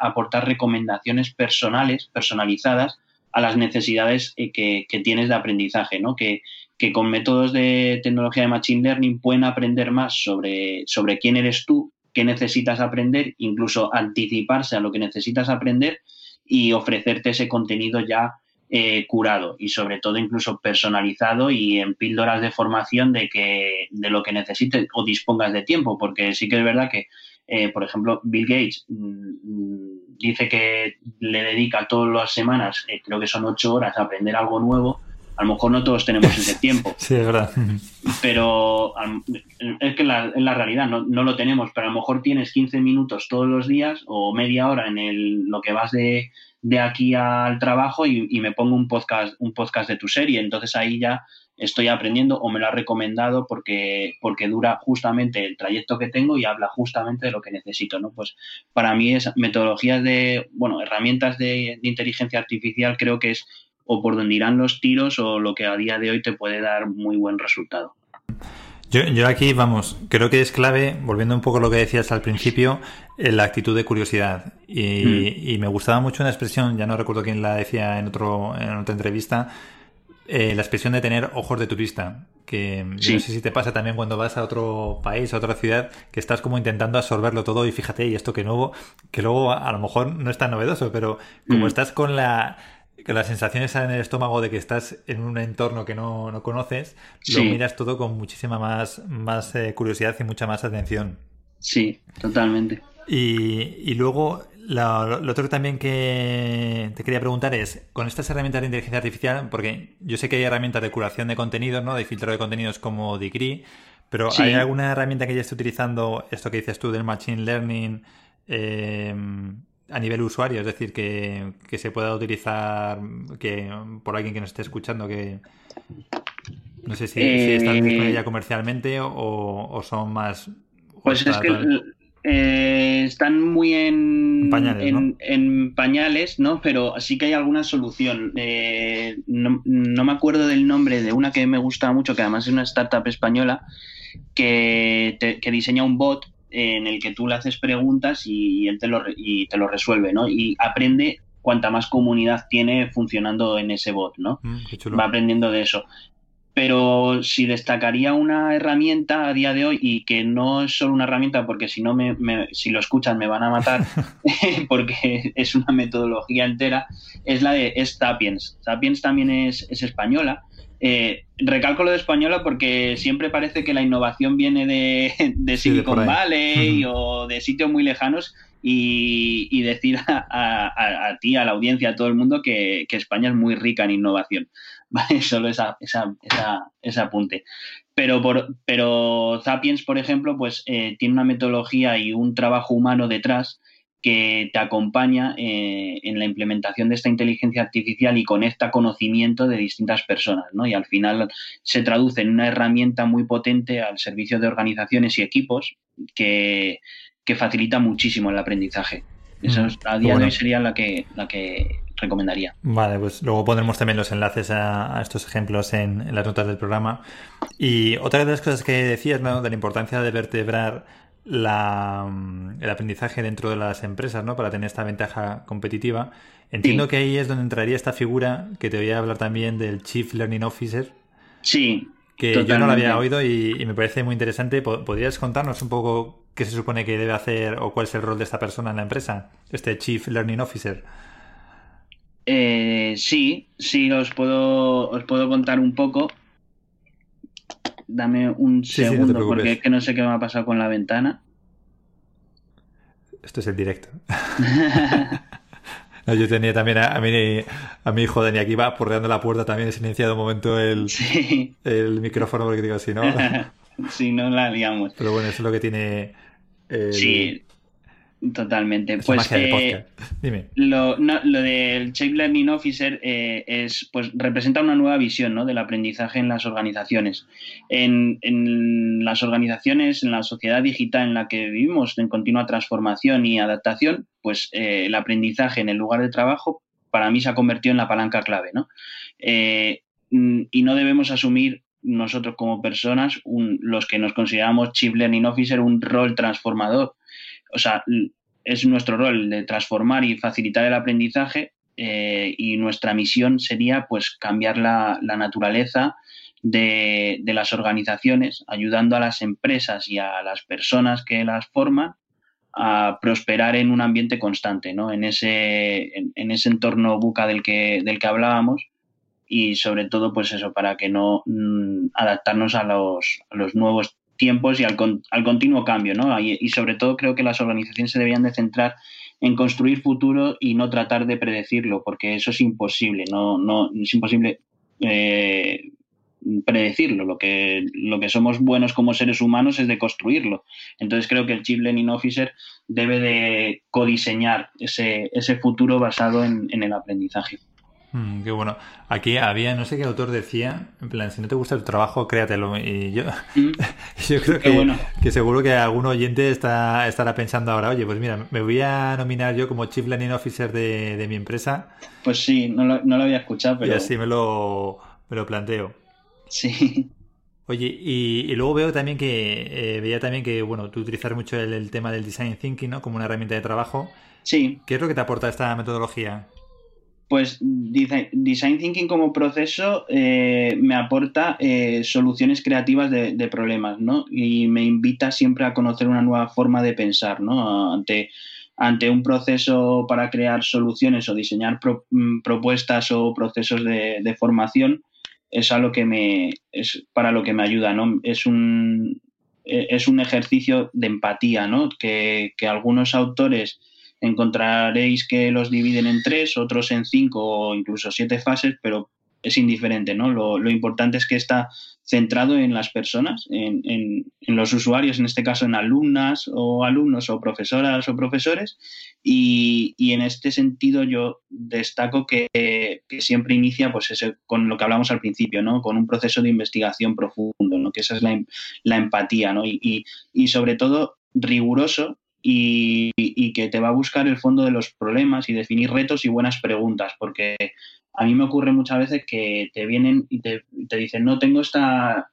aportar recomendaciones personales, personalizadas a las necesidades que, que, tienes de aprendizaje, ¿no? Que, que con métodos de tecnología de Machine Learning pueden aprender más sobre, sobre quién eres tú, qué necesitas aprender, incluso anticiparse a lo que necesitas aprender y ofrecerte ese contenido ya eh, curado y sobre todo incluso personalizado y en píldoras de formación de que de lo que necesites o dispongas de tiempo porque sí que es verdad que eh, por ejemplo Bill Gates mm, mm, dice que le dedica todas las semanas eh, creo que son ocho horas a aprender algo nuevo a lo mejor no todos tenemos ese tiempo. Sí, es verdad. Pero es que la, en la realidad no, lo tenemos, pero a lo mejor tienes 15 minutos todos los días o media hora en el, lo que vas de, aquí al trabajo y, me pongo un podcast, un podcast de tu serie. Entonces ahí ya estoy aprendiendo o me lo ha recomendado porque, porque dura justamente el trayecto que tengo y habla justamente de lo que necesito, ¿no? Pues para mí es metodologías de, bueno, herramientas de, de inteligencia artificial creo que es o por donde irán los tiros o lo que a día de hoy te puede dar muy buen resultado. Yo, yo, aquí, vamos, creo que es clave, volviendo un poco a lo que decías al principio, la actitud de curiosidad. Y, mm. y, me gustaba mucho una expresión, ya no recuerdo quién la decía en, otro, en otra entrevista, eh, la expresión de tener ojos de turista. Que sí. no sé si te pasa también cuando vas a otro país, a otra ciudad, que estás como intentando absorberlo todo y fíjate, y esto que nuevo, que luego a lo mejor no es tan novedoso, pero como mm. estás con la que las sensaciones en el estómago de que estás en un entorno que no, no conoces, sí. lo miras todo con muchísima más, más eh, curiosidad y mucha más atención. Sí, totalmente. Y, y luego, lo, lo, otro también que te quería preguntar es, con estas herramientas de inteligencia artificial, porque yo sé que hay herramientas de curación de contenidos, ¿no? De filtro de contenidos como Degree, pero sí. ¿hay alguna herramienta que ya esté utilizando esto que dices tú del Machine Learning? Eh, a nivel usuario, es decir, que, que, se pueda utilizar que por alguien que nos esté escuchando, que no sé si, eh, si están disponibles ya comercialmente o, o, son más... Pues es que eh, están muy en, en pañales, en, ¿no? en, pañales, ¿no? Pero sí que hay alguna solución. Eh, no, no, me acuerdo del nombre de una que me gusta mucho, que además es una startup española, que, te, que diseña un bot en el que tú le haces preguntas y, él te lo, y te lo resuelve, ¿no? Y aprende cuanta más comunidad tiene funcionando en ese bot, ¿no? Mm, Va aprendiendo de eso. Pero si destacaría una herramienta a día de hoy y que no es solo una herramienta porque si no me, me si lo escuchan me van a matar porque es una metodología entera, es la de es Sapiens. Sapiens también es, es española eh, recalco lo de española porque siempre parece que la innovación viene de, de Silicon sí, de Valley o de sitios muy lejanos y, y decir a, a, a, ti, a la audiencia, a todo el mundo que, que España es muy rica en innovación. ¿Vale? Solo esa, esa, esa, ese apunte. Pero, por, pero Sapiens, por ejemplo, pues eh, tiene una metodología y un trabajo humano detrás que te acompaña eh, en la implementación de esta inteligencia artificial y conecta conocimiento de distintas personas, ¿no? Y al final se traduce en una herramienta muy potente al servicio de organizaciones y equipos que, que facilita muchísimo el aprendizaje. Eso Mm, a día bueno. de hoy sería la que, la que recomendaría. Vale, pues luego pondremos también los enlaces a, a estos ejemplos en, en, las notas del programa. Y otra de las cosas que decías, ¿no? De la importancia de vertebrar la, el aprendizaje dentro de las empresas, ¿no? Para tener esta ventaja competitiva. Entiendo sí. que ahí es donde entraría esta figura que te voy a hablar también del Chief Learning Officer. Sí. Que totalmente. yo no lo había oído y, y, me parece muy interesante. ¿Podrías contarnos un poco qué se supone que debe hacer o cuál es el rol de esta persona en la empresa? Este Chief Learning Officer. Eh, sí, sí, os puedo, os puedo contar un poco. Dame un Sí, sí, no te segundo porque es que no sé qué me ha pasado con la ventana. Esto es el directo. No, yo tenía también a, a, mi, a mi hijo Dani aquí va porreando la puerta también he silenciado un momento el, Sí, el micrófono porque digo si no. si no la liamos. Pero bueno, eso es lo que tiene. el- Sí, totalmente. Pues eh. Dime. Lo, no, lo del Chief Learning Officer eh, es, pues, representa una nueva visión ¿no? del aprendizaje en las organizaciones. En, en, las organizaciones, en la sociedad digital en la que vivimos, en continua transformación y adaptación, pues eh, el aprendizaje en el lugar de trabajo para mí se ha convertido en la palanca clave. ¿no? Eh, y no debemos asumir nosotros como personas, un, los que nos consideramos Chief Learning Officer, un rol transformador. O sea, es nuestro rol de transformar y facilitar el aprendizaje eh, y nuestra misión sería pues cambiar la, la naturaleza de, de, las organizaciones, ayudando a las empresas y a las personas que las forman a prosperar en un ambiente constante, ¿no? En ese, en, ese entorno buca del que, del que hablábamos y sobre todo pues eso para que no mmm, adaptarnos a los, a los nuevos tiempos y al, con, al continuo cambio, ¿no? Y, sobre todo creo que las organizaciones se debían de centrar en construir futuro y no tratar de predecirlo, porque eso es imposible, no, no es imposible eh, predecirlo. Lo que, lo que somos buenos como seres humanos es de construirlo. Entonces creo que el Chief Learning Officer debe de codiseñar ese, ese futuro basado en, en el aprendizaje. Mm, qué bueno. Aquí había, no sé qué autor decía, en plan, si no te gusta tu trabajo, créatelo. Y yo, mm. yo creo que, que, seguro que algún oyente está, estará pensando ahora, oye, pues mira, me voy a nominar yo como Chief Learning Officer de, mi empresa. Pues sí, no lo, no lo, había escuchado, pero... Y así me lo, me lo planteo. Sí. Oye, y, luego veo también que, eh, veía también que, bueno, tú utilizas mucho el, el, tema del design thinking, ¿no? Como una herramienta de trabajo. Sí. ¿Qué es lo que te aporta esta metodología? Pues Design Thinking como proceso eh, me aporta eh, soluciones creativas de, problemas, ¿no? Y me invita siempre a conocer una nueva forma de pensar, ¿no? Ante, un proceso para crear soluciones o diseñar mm, propuestas o procesos de, formación, es a lo que me, es para lo que me ayuda, ¿no? Es un, e, es un ejercicio de empatía, ¿no? Que algunos autores encontraréis que los dividen en tres, otros en cinco o incluso siete fases, pero es indiferente, ¿no? Lo, importante es que está centrado en las personas, en, en, los usuarios, en este caso en alumnas o alumnos o profesoras o profesores, y, y en este sentido yo destaco que, que, siempre inicia pues con lo que hablamos al principio, ¿no? Con un proceso de investigación profundo, ¿no? Que esa es la, la empatía, ¿no? Y, y sobre todo riguroso y, que te va a buscar el fondo de los problemas y definir retos y buenas preguntas, porque a mí me ocurre muchas veces que te vienen y te, dicen, no, tengo esta,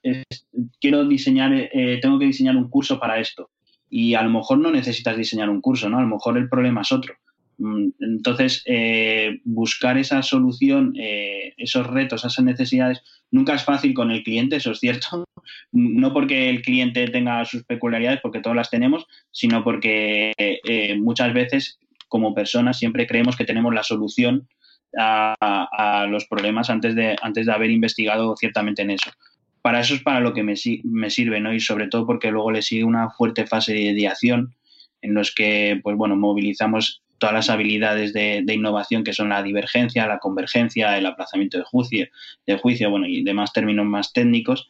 quiero diseñar, eh, tengo que diseñar un curso para esto. Y a lo mejor no necesitas diseñar un curso, ¿no? A lo mejor el problema es otro. Mm, entonces, eh, buscar esa solución, eh, esos retos, esas necesidades, nunca es fácil con el cliente, eso es cierto. No porque el cliente tenga sus peculiaridades, porque todas las tenemos, sino porque eh, muchas veces, como personas, siempre creemos que tenemos la solución a, los problemas antes de, antes de haber investigado ciertamente en eso. Para eso es para lo que me, sirve, ¿no? Y sobre todo porque luego le sigue una fuerte fase de ideación en los que, pues bueno, movilizamos todas las habilidades de, innovación que son la divergencia, la convergencia, el aplazamiento de juicio, de juicio bueno, y demás términos más técnicos,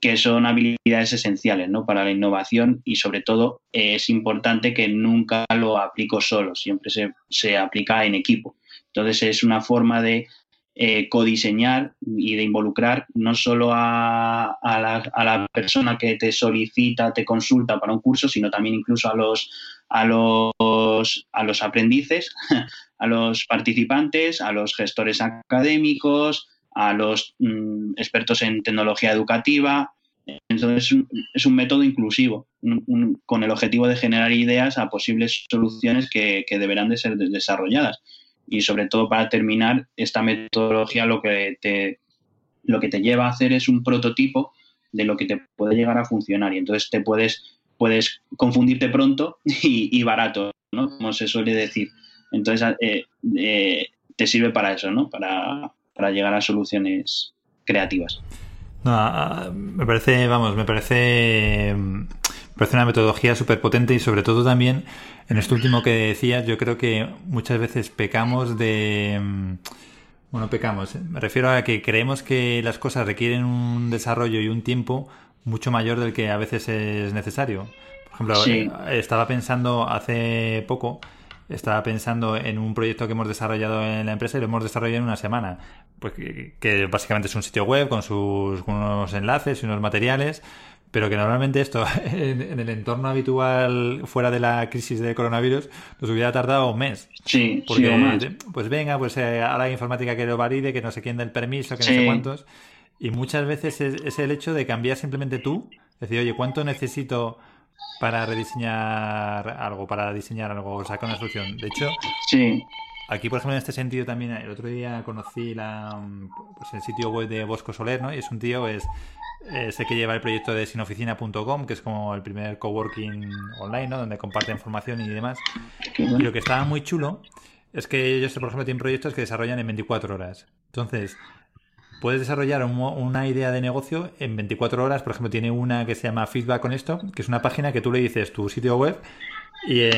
que son habilidades esenciales ¿no? para la innovación y sobre todo es importante que nunca lo aplico solo, siempre se, se aplica en equipo. Entonces es una forma de eh, codiseñar y de involucrar no solo a, la, persona que te solicita, te consulta para un curso, sino también incluso a los, a los, a los aprendices, a los participantes, a los gestores académicos, a los mm, expertos en tecnología educativa. Entonces es un, método inclusivo, con el objetivo de generar ideas a posibles soluciones que, que deberán de ser desarrolladas y sobre todo para terminar, esta metodología lo que te, lo que te lleva a hacer es un prototipo de lo que te puede llegar a funcionar y entonces te puedes, puedes confundirte pronto y, barato, ¿no? Como se suele decir. Entonces eh, eh, te sirve para eso, ¿no? Para, llegar a soluciones creativas. Me parece, vamos, me parece, me parece una metodología súper potente y sobre todo también en esto último que decías, yo creo que muchas veces pecamos de... Mm, bueno, pecamos. Me refiero a que creemos que las cosas requieren un desarrollo y un tiempo mucho mayor del que a veces es necesario. Por ejemplo, eh, estaba pensando hace poco, estaba pensando en un proyecto que hemos desarrollado en la empresa y lo hemos desarrollado en una semana. Pues que, básicamente es un sitio web con sus con unos enlaces y unos materiales pero que normalmente esto en, el entorno habitual fuera de la crisis de coronavirus nos hubiera tardado un mes. Sí, porque, pues venga, pues eh, ahora hay informática que lo valide, que no sé quién da el permiso, que no sé cuántos. Y muchas veces es, el hecho de cambiar simplemente tú, decir, oye, ¿cuánto necesito para rediseñar algo, para diseñar algo, o sacar una solución? De hecho, sí. Aquí, por ejemplo, en este sentido también, el otro día conocí la, pues el sitio web de Bosco Soler, ¿no? Y es un tío, es sé que lleva el proyecto de sinoficina.com, que es como el primer coworking online, ¿no? Donde comparten información y demás. Y lo que estaba muy chulo es que ellos, por ejemplo, tienen proyectos que desarrollan en 24 horas. Entonces, puedes desarrollar una idea de negocio en 24 horas. Por ejemplo, tiene una que se llama Feedback con esto, que es una página que tú le dices tu sitio web y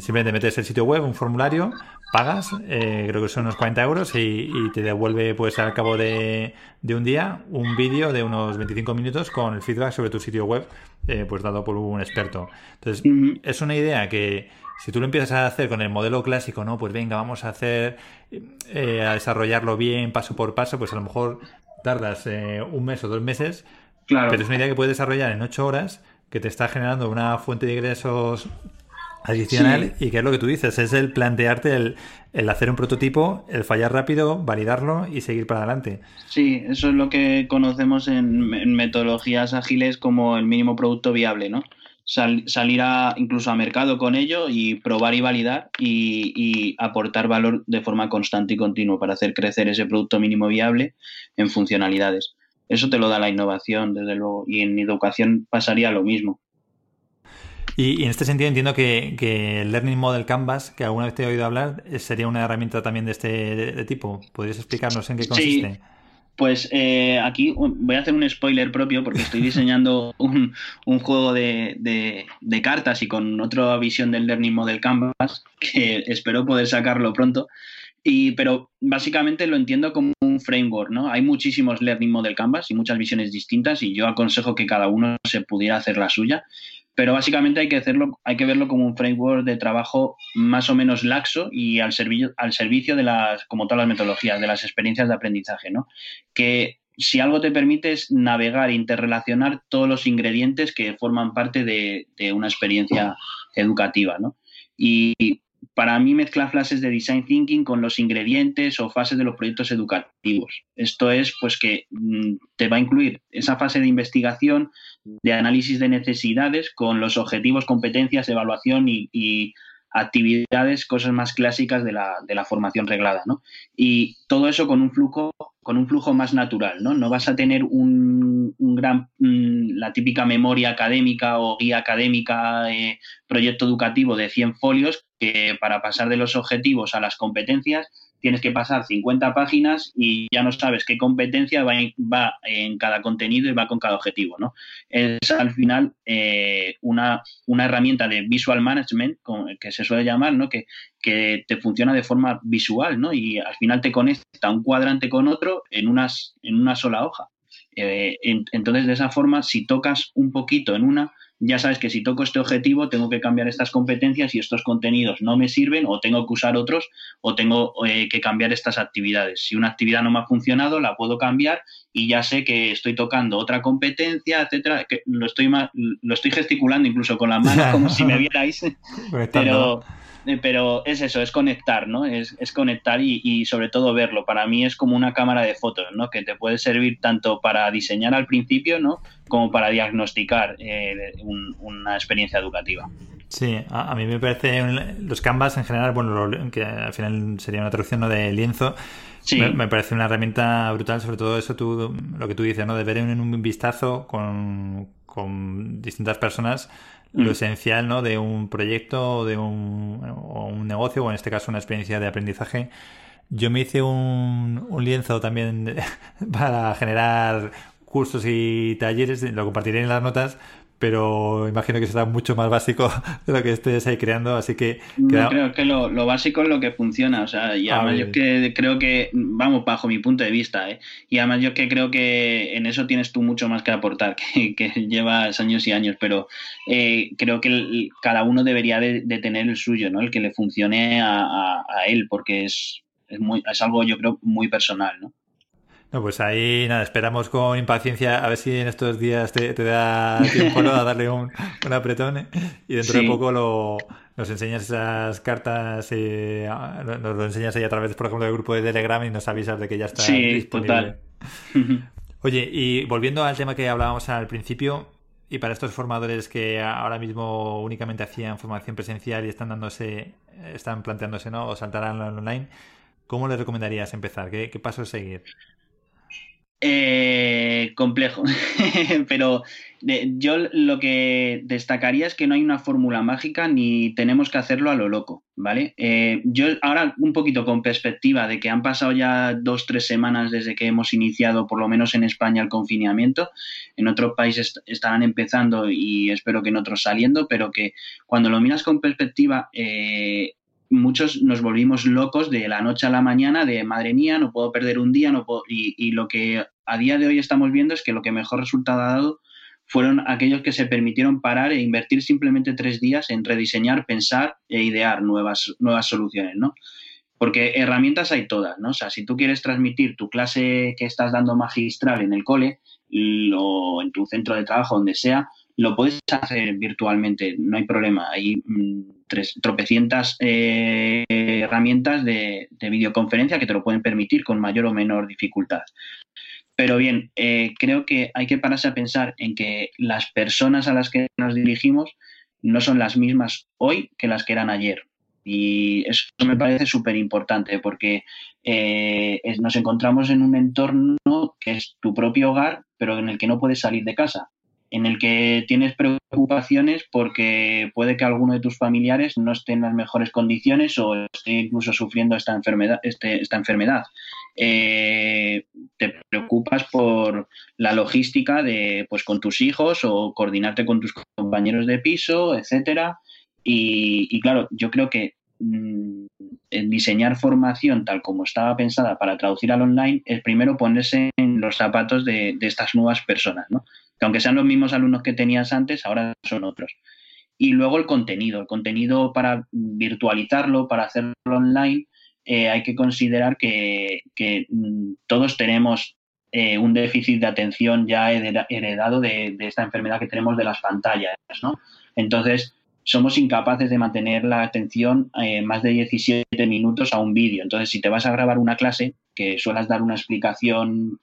simplemente metes el sitio web, un formulario, pagas, eh, creo que son unos 40 euros y, te devuelve pues al cabo de, un día un vídeo de unos 25 minutos con el feedback sobre tu sitio web eh, pues dado por un experto. Entonces, es una idea que si tú lo empiezas a hacer con el modelo clásico, ¿no? Pues venga, vamos a hacer, eh, a desarrollarlo bien, paso por paso, pues a lo mejor tardas un mes o dos meses, claro. pero es una idea que puedes desarrollar en ocho horas que te está generando una fuente de ingresos adicional y que es lo que tú dices, es el plantearte el, hacer un prototipo, el fallar rápido, validarlo y seguir para adelante. Sí, eso es lo que conocemos en, metodologías ágiles como el mínimo producto viable, ¿no? Salir a, incluso a mercado con ello y probar y validar y, y, aportar valor de forma constante y continua para hacer crecer ese producto mínimo viable en funcionalidades. Eso te lo da la innovación, desde luego, y en educación pasaría lo mismo. Y, en este sentido entiendo que, el Learning Model Canvas, que alguna vez te he oído hablar, eh, sería una herramienta también de este tipo. ¿Podrías explicarnos en qué consiste? Sí. Pues eh, aquí voy a hacer un spoiler propio porque estoy diseñando un, juego de, cartas y con otra visión del Learning Model Canvas que espero poder sacarlo pronto. Y, pero básicamente lo entiendo como un framework, ¿no? Hay muchísimos Learning Model Canvas y muchas visiones distintas y yo aconsejo que cada uno se pudiera hacer la suya pero básicamente hay que hacerlo, hay que verlo como un framework de trabajo más o menos laxo y al servicio, al servicio de las, como todas las metodologías, de las experiencias de aprendizaje, ¿no? Que si algo te permite es navegar interrelacionar todos los ingredientes que forman parte de, de una experiencia educativa, ¿no? Y para mí mezcla fases de design thinking con los ingredientes o fases de los proyectos educativos. Esto es pues que mm, te va a incluir esa fase de investigación, de análisis de necesidades con los objetivos, competencias, evaluación y, actividades, cosas más clásicas de la, de la formación reglada, ¿no? Y todo eso con un flujo, con un flujo más natural, ¿no? No vas a tener un, gran, mm, la típica memoria académica o guía académica, eh, proyecto educativo de 100 folios que para pasar de los objetivos a las competencias tienes que pasar 50 páginas y ya no sabes qué competencia va en, cada contenido y va con cada objetivo. ¿no? Es al final eh, una, herramienta de visual management, que se suele llamar, ¿no? que, que te funciona de forma visual ¿no? y al final te conecta un cuadrante con otro en, unas, en una sola hoja. Eh, entonces, de esa forma, si tocas un poquito en una, ya sabes que si toco este objetivo tengo que cambiar estas competencias y estos contenidos no me sirven o tengo que usar otros o tengo eh, que cambiar estas actividades. Si una actividad no me ha funcionado, la puedo cambiar y ya sé que estoy tocando otra competencia, etcétera, que lo estoy lo estoy gesticulando incluso con la mano como si me vierais, pero eh, pero es eso, es conectar, ¿no? Es, conectar y, sobre todo verlo. Para mí es como una cámara de fotos, ¿no? Que te puede servir tanto para diseñar al principio, ¿no? Como para diagnosticar eh, una experiencia educativa. Sí, a, mí me parece los canvas en general, bueno, que al final sería una traducción ¿no? de lienzo, sí. me, parece una herramienta brutal, sobre todo eso tú, lo que tú dices, ¿no? De ver en un vistazo con, con distintas personas lo mm. esencial ¿no? de un proyecto de un, o un negocio o en este caso una experiencia de aprendizaje. Yo me hice un, un lienzo también para generar cursos y talleres, lo compartiré en las notas, pero imagino que será mucho más básico de lo que estés ahí creando, así que... creo que lo, básico es lo que funciona, o sea, y además yo que creo que, vamos, bajo mi punto de vista, ¿eh? y además yo que creo que en eso tienes tú mucho más que aportar, que, llevas años y años, pero eh, creo que cada uno debería de, tener el suyo, ¿no? El que le funcione a, a él, porque es, es, muy, es algo yo creo muy personal, ¿no? No, pues ahí nada, esperamos con impaciencia a ver si en estos días te, da tiempo a darle un, apretón ¿eh? y dentro de poco lo, nos enseñas esas cartas, eh, nos lo enseñas ahí a través, por ejemplo, del grupo de Telegram y nos avisas de que ya está sí, disponible. Total. Oye, y volviendo al tema que hablábamos al principio, y para estos formadores que ahora mismo únicamente hacían formación presencial y están dándose, están planteándose, ¿no? O saltarán online, ¿cómo les recomendarías empezar? ¿Qué, qué pasos seguir? Eh, complejo, pero yo lo que destacaría es que no hay una fórmula mágica ni tenemos que hacerlo a lo loco, ¿vale? Eh, yo ahora un poquito con perspectiva de que han pasado ya dos, tres semanas desde que hemos iniciado, por lo menos en España, el confinamiento. En otros países estarán empezando y espero que en otros saliendo, pero que cuando lo miras con perspectiva, eh, muchos nos volvimos locos de la noche a la mañana de madre mía, no puedo perder un día, no puedo... Y, y lo que a día de hoy estamos viendo es que lo que mejor resultado ha dado fueron aquellos que se permitieron parar e invertir simplemente tres días en rediseñar, pensar e idear nuevas, nuevas soluciones, ¿no? Porque herramientas hay todas, ¿no? O sea, si tú quieres transmitir tu clase que estás dando magistral en el cole o en tu centro de trabajo, donde sea, lo puedes hacer virtualmente, no hay problema. Hay mm, tres, tropecientas eh, herramientas de, de, videoconferencia que te lo pueden permitir con mayor o menor dificultad. Pero bien, eh, creo que hay que pararse a pensar en que las personas a las que nos dirigimos no son las mismas hoy que las que eran ayer. Y eso me parece súper importante porque eh, nos encontramos en un entorno que es tu propio hogar, pero en el que no puedes salir de casa en el que tienes preocupaciones porque puede que alguno de tus familiares no esté en las mejores condiciones o esté incluso sufriendo esta enfermedad. Este, esta enfermedad. Eh, te preocupas por la logística de, pues, con tus hijos o coordinarte con tus compañeros de piso, etcétera. Y, claro, yo creo que mm, diseñar formación tal como estaba pensada para traducir al online es primero ponerse en los zapatos de, de estas nuevas personas, ¿no? que aunque sean los mismos alumnos que tenías antes, ahora son otros. Y luego el contenido, el contenido para virtualizarlo, para hacerlo online, eh, hay que considerar que, mm, todos tenemos eh, un déficit de atención ya heredado de, esta enfermedad que tenemos de las pantallas, ¿no? Entonces, somos incapaces de mantener la atención eh, más de 17 minutos a un vídeo. Entonces, si te vas a grabar una clase, que suelas dar una explicación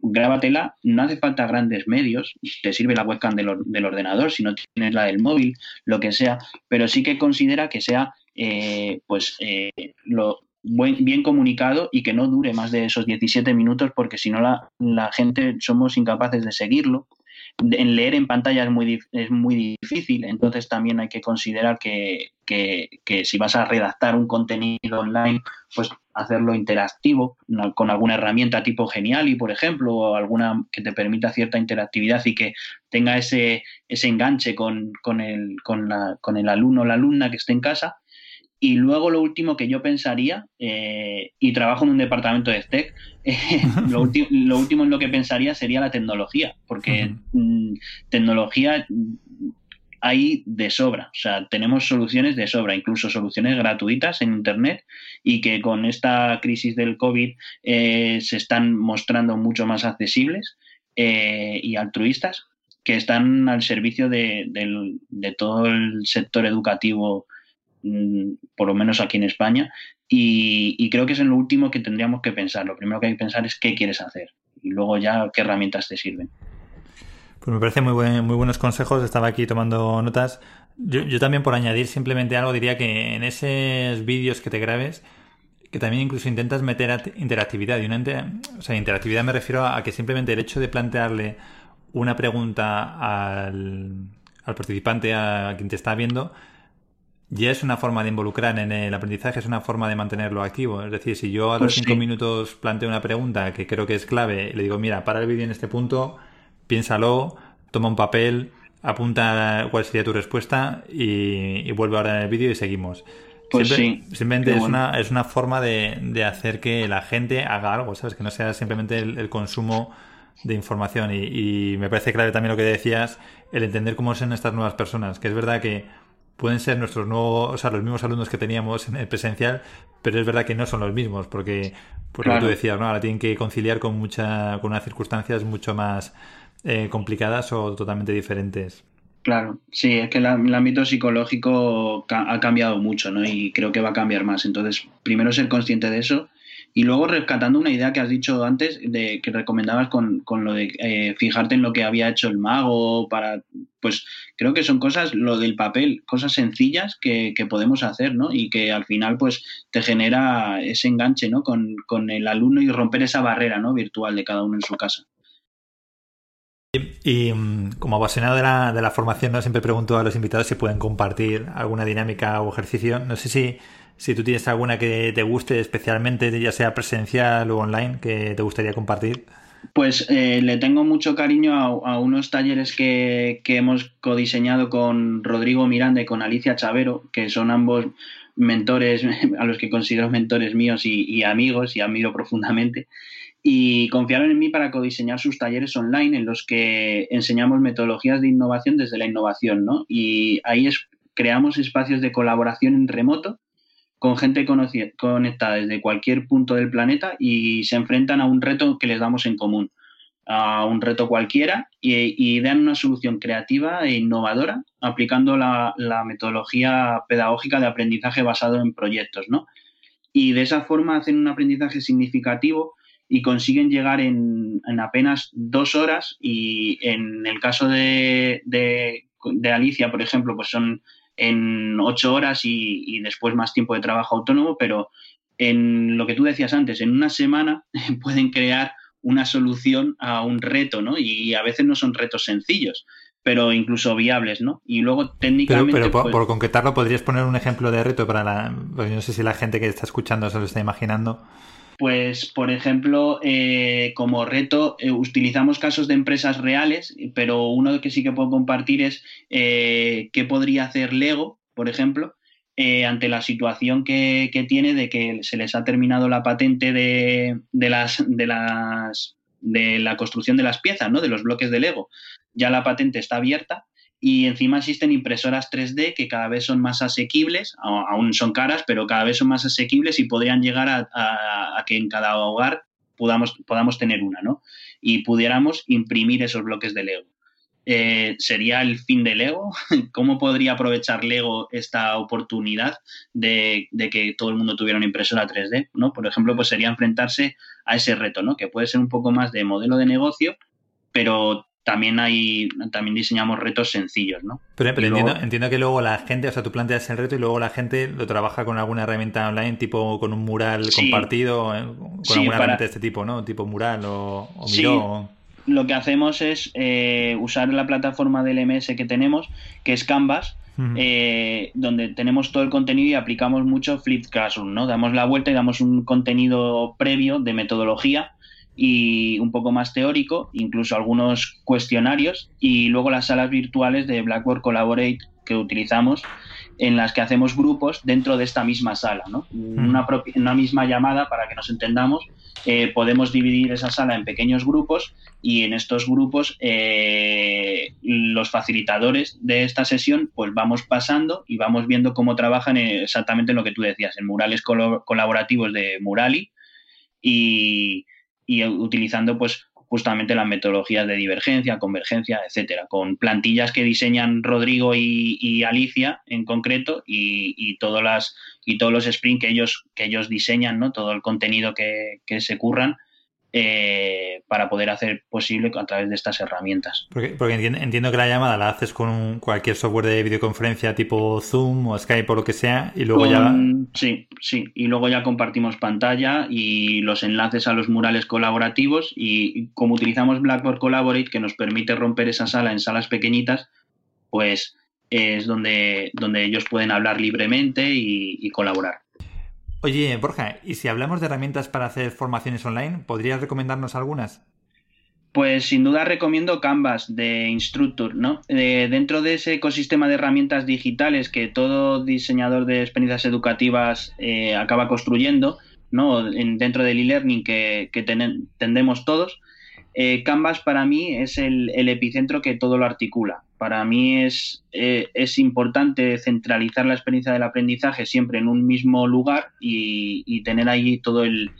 grábatela, no hace falta grandes medios, te sirve la webcam del, ordenador, si no tienes la del móvil, lo que sea, pero sí que considera que sea eh, pues eh, lo bien comunicado y que no dure más de esos 17 minutos porque si no la, gente somos incapaces de seguirlo. En leer en pantalla es muy, es muy difícil, entonces también hay que considerar que, si vas a redactar un contenido online, pues hacerlo interactivo con alguna herramienta tipo Geniali, por ejemplo, o alguna que te permita cierta interactividad y que tenga ese, ese enganche con, con, el, con, la, con el alumno o la alumna que esté en casa y luego lo último que yo pensaría, eh, y trabajo en un departamento de STEC, eh, lo, último en lo que pensaría sería la tecnología, porque mm, tecnología hay de sobra, o sea, tenemos soluciones de sobra, incluso soluciones gratuitas en Internet y que con esta crisis del COVID eh, se están mostrando mucho más accesibles y altruistas, que están al servicio de, de todo el sector educativo Mm, por lo menos aquí en España, y, creo que es en lo último que tendríamos que pensar. Lo primero que hay que pensar es qué quieres hacer y luego ya qué herramientas te sirven. Pues me parece muy, muy buenos consejos, estaba aquí tomando notas. Yo, también por añadir simplemente algo diría que en esos vídeos que te grabes, que también incluso intentas meter interactividad. Y una, o sea, interactividad me refiero a que simplemente el hecho de plantearle una pregunta al, al participante, a quien te está viendo, ya es una forma de involucrar en el aprendizaje, es una forma de mantenerlo activo. Es decir, si yo a los pues cinco minutos planteo una pregunta que creo que es clave, le digo, mira, para el vídeo en este punto, piénsalo, toma un papel, apunta cuál sería tu respuesta y, vuelve ahora en el vídeo y seguimos. Pues sí. Simplemente es, una, es una forma de, hacer que la gente haga algo, ¿sabes? Que no sea simplemente el, consumo de información. Y, y, me parece clave también lo que decías, el entender cómo son estas nuevas personas. Que es verdad que pueden ser nuestros nuevos, o sea, los mismos alumnos que teníamos en el presencial, pero es verdad que no son los mismos, porque, por lo que tú decías, ¿no? Ahora tienen que conciliar con mucha, con unas circunstancias mucho más eh, complicadas o totalmente diferentes. Claro, sí, es que el, ámbito psicológico ha cambiado mucho, ¿no? Y creo que va a cambiar más. Entonces, primero ser consciente de eso y luego rescatando una idea que has dicho antes, de que recomendabas con, con lo de eh, fijarte en lo que había hecho el mago, para, pues creo que son cosas, lo del papel, cosas sencillas que, que podemos hacer, ¿no? Y que al final, pues, te genera ese enganche, ¿no? Con, con el alumno y romper esa barrera, ¿no? Virtual de cada uno en su casa. Y, mm, como apasionado de la, de la formación, ¿no? siempre pregunto a los invitados si pueden compartir alguna dinámica o ejercicio. No sé si, si tú tienes alguna que te guste especialmente, ya sea presencial o online, que te gustaría compartir. Pues eh, le tengo mucho cariño a, unos talleres que, que, hemos codiseñado con Rodrigo Miranda y con Alicia Chavero, que son ambos mentores a los que considero mentores míos y, amigos y admiro profundamente. Y confiaron en mí para codiseñar sus talleres online en los que enseñamos metodologías de innovación desde la innovación, ¿no? Y ahí creamos espacios de colaboración en remoto con gente conectada desde cualquier punto del planeta y se enfrentan a un reto que les damos en común, a un reto cualquiera y, dan una solución creativa e innovadora aplicando la, metodología pedagógica de aprendizaje basado en proyectos, ¿no? Y de esa forma hacen un aprendizaje significativo y consiguen llegar en, apenas dos horas y en el caso de, de Alicia, por ejemplo, pues son en ocho horas y, después más tiempo de trabajo autónomo, pero en lo que tú decías antes, en una semana pueden crear una solución a un reto, ¿no? Y a veces no son retos sencillos, pero incluso viables, ¿no? Y luego técnicamente... Pero, por, pues concretarlo, ¿podrías poner un ejemplo de reto para la... Pues no sé si la gente que está escuchando se lo está imaginando. Pues, por ejemplo, eh, como reto, eh, utilizamos casos de empresas reales, pero uno que sí que puedo compartir es eh, qué podría hacer Lego, por ejemplo, ante la situación que, tiene de que se les ha terminado la patente de, las, de, las, de la construcción de las piezas, ¿no? de los bloques de Lego. Ya la patente está abierta y encima existen impresoras 3D que cada vez son más asequibles, aún son caras, pero cada vez son más asequibles y podrían llegar a, que en cada hogar podamos, podamos tener una, ¿no? Y pudiéramos imprimir esos bloques de Lego. Eh, ¿Sería el fin de Lego? ¿Cómo podría aprovechar Lego esta oportunidad de, de, que todo el mundo tuviera una impresora 3D? ¿no? Por ejemplo, pues sería enfrentarse a ese reto, ¿no? Que puede ser un poco más de modelo de negocio, pero también hay también diseñamos retos sencillos, ¿no? Pero, entiendo, que luego la gente, o sea, tú planteas el reto y luego la gente lo trabaja con alguna herramienta online, tipo con un mural compartido, eh, con alguna herramienta de este tipo, ¿no? Tipo mural o, o Miro. Lo que hacemos es eh, usar la plataforma del MS que tenemos, que es Canvas, eh, donde tenemos todo el contenido y aplicamos mucho Flip Classroom, ¿no? Damos la vuelta y damos un contenido previo de metodología y un poco más teórico, incluso algunos cuestionarios y luego las salas virtuales de Blackboard Collaborate que utilizamos en las que hacemos grupos dentro de esta misma sala, ¿no? una, una, misma llamada para que nos entendamos. Eh, podemos dividir esa sala en pequeños grupos y en estos grupos eh, los facilitadores de esta sesión pues vamos pasando y vamos viendo cómo trabajan exactamente en lo que tú decías, en murales colaborativos de Murali y, y utilizando pues justamente las metodologías de divergencia, convergencia, etcétera, con plantillas que diseñan Rodrigo y, Alicia en concreto y, todas las, y todos los sprints que ellos, que ellos diseñan, ¿no? todo el contenido que, que se curran eh, para poder hacer posible a través de estas herramientas. Porque, entiendo, que la llamada la haces con cualquier software de videoconferencia tipo Zoom o Skype o lo que sea y luego ya... Sí, sí, y luego ya compartimos pantalla y los enlaces a los murales colaborativos y como utilizamos Blackboard Collaborate que nos permite romper esa sala en salas pequeñitas, pues es donde, donde ellos pueden hablar libremente y colaborar. Oye, Borja, ¿y si hablamos de herramientas para hacer formaciones online, podrías recomendarnos algunas? Pues sin duda recomiendo Canvas de Instructor, ¿no? Eh, dentro de ese ecosistema de herramientas digitales que todo diseñador de experiencias educativas eh, acaba construyendo, ¿no? dentro del e-learning que, que tendemos todos, eh, Canvas para mí es el, epicentro que todo lo articula. Para mí es, eh, es importante centralizar la experiencia del aprendizaje siempre en un mismo lugar y, tener ahí todo el,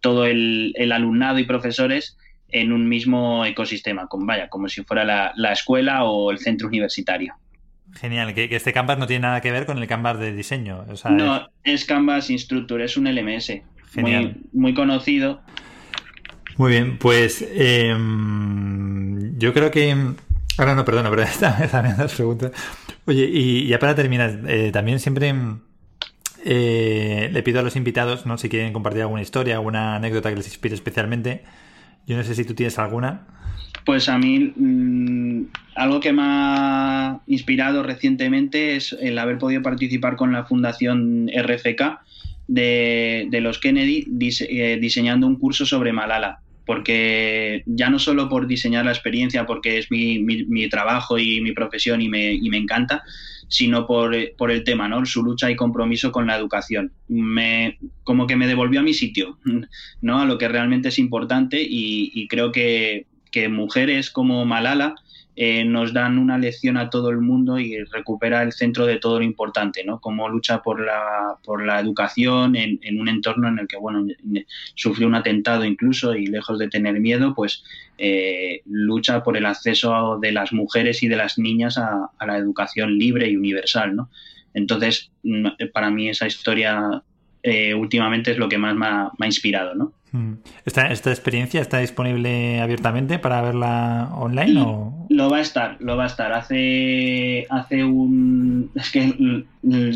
todo el, alumnado y profesores en un mismo ecosistema, como, vaya, como si fuera la, escuela o el centro universitario. Genial, que, este Canvas no tiene nada que ver con el Canvas de diseño. no, es... Canvas Instructor, es un LMS Muy, muy conocido muy bien, pues em, yo creo que... Ahora no, perdona, pero también las preguntas. Oye, y ya para terminar, eh, también siempre eh, le pido a los invitados, ¿no? Si quieren compartir alguna historia, alguna anécdota que les inspire especialmente. Yo no sé si tú tienes alguna. Pues a mí mm, algo que me ha inspirado recientemente es el haber podido participar con la Fundación RFK de, los Kennedy eh, diseñando un curso sobre Malala porque ya no solo por diseñar la experiencia, porque es mi, mi, trabajo y mi profesión y me, y me encanta, sino por, por, el tema, ¿no? Su lucha y compromiso con la educación. Me, como que me devolvió a mi sitio, ¿no? A lo que realmente es importante y, y creo que, que mujeres como Malala eh, nos dan una lección a todo el mundo y recupera el centro de todo lo importante, ¿no? Cómo lucha por la, por la educación en, un entorno en el que, bueno, sufrió un atentado incluso y lejos de tener miedo, pues eh, lucha por el acceso de las mujeres y de las niñas a, la educación libre y universal, ¿no? Entonces, mm, para mí esa historia eh, últimamente es lo que más me ha, me ha inspirado, ¿no? Mm. ¿Esta, ¿Esta, experiencia está disponible abiertamente para verla online? O? Lo va a estar, lo va a estar. Hace, hace un. Es que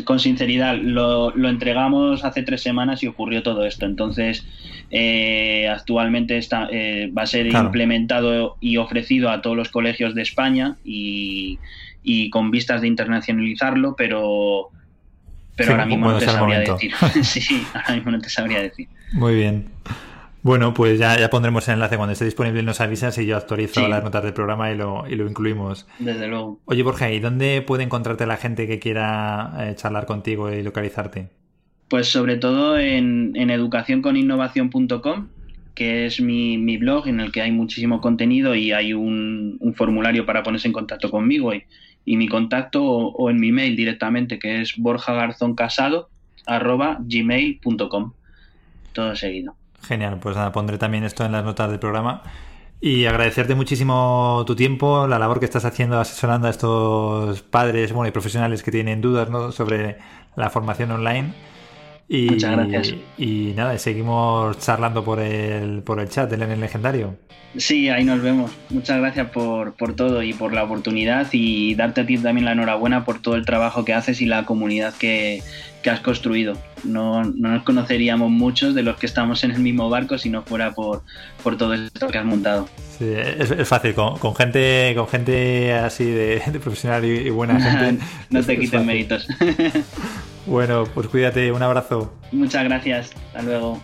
con sinceridad, lo, lo entregamos hace tres semanas y ocurrió todo esto. Entonces, eh, actualmente está, eh, va a ser implementado y ofrecido a todos los colegios de España y, y con vistas de internacionalizarlo, pero. Pero ahora mismo no te sabría decir. sí, ahora mismo no te sabría decir. Muy bien. Bueno, pues ya, ya pondremos el enlace cuando esté disponible, nos avisas y yo actualizo las notas del programa y lo, y lo incluimos. Desde luego. Oye, Borja, ¿y dónde puede encontrarte la gente que quiera eh, charlar contigo y localizarte? Pues sobre todo en, en educacionconinnovación.com, que es mi, mi, blog en el que hay muchísimo contenido y hay un, un formulario para ponerse en contacto conmigo y, y mi contacto o, en mi mail directamente, que es borjagarzóncasado.gmail.com. Todo seguido. Genial, pues nada, pondré también esto en las notas del programa. Y agradecerte muchísimo tu tiempo, la labor que estás haciendo asesorando a estos padres bueno, y profesionales que tienen dudas ¿no? sobre la formación online. Y, Muchas gracias. Y, nada, seguimos charlando por el, por el chat del el Legendario. Sí, ahí nos vemos. Muchas gracias por, por todo y por la oportunidad y darte a ti también la enhorabuena por todo el trabajo que haces y la comunidad que, que has construido. No, no, nos conoceríamos muchos de los que estamos en el mismo barco si no fuera por, por todo esto que has montado. Sí, es, fácil, con, con, gente con gente así de, profesional y, buena gente. no te quiten méritos. bueno, pues cuídate, un abrazo. Muchas gracias, hasta luego.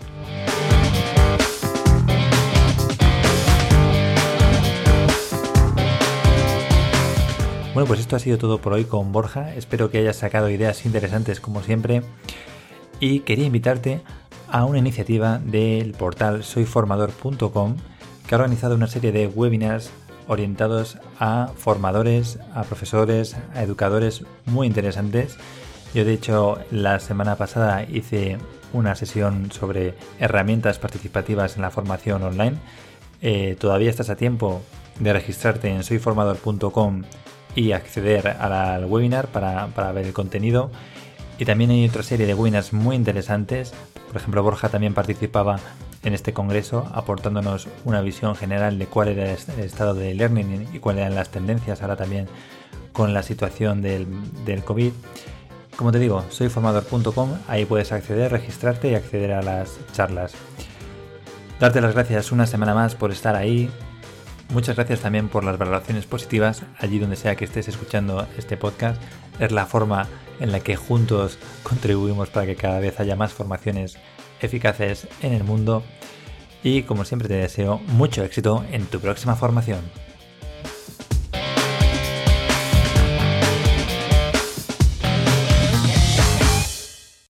Bueno, pues esto ha sido todo por hoy con Borja. Espero que hayas sacado ideas interesantes como siempre. Y quería invitarte a una iniciativa del portal soyformador.com que ha organizado una serie de webinars orientados a formadores, a profesores, a educadores muy interesantes. Yo de hecho la semana pasada hice una sesión sobre herramientas participativas en la formación online. Eh, todavía estás a tiempo de registrarte en soyformador.com y acceder al webinar para, ver el contenido. Y también hay otra serie de webinars muy interesantes. Por ejemplo, Borja también participaba en este congreso aportándonos una visión general de cuál era el estado de learning y cuáles eran las tendencias ahora también con la situación del, del COVID. Como te digo, soyformador.com, ahí puedes acceder, registrarte y acceder a las charlas. Darte las gracias una semana más por estar ahí, Muchas gracias también por las valoraciones positivas allí donde sea que estés escuchando este podcast. Es la forma en la que juntos contribuimos para que cada vez haya más formaciones eficaces en el mundo. Y como siempre te deseo mucho éxito en tu próxima formación.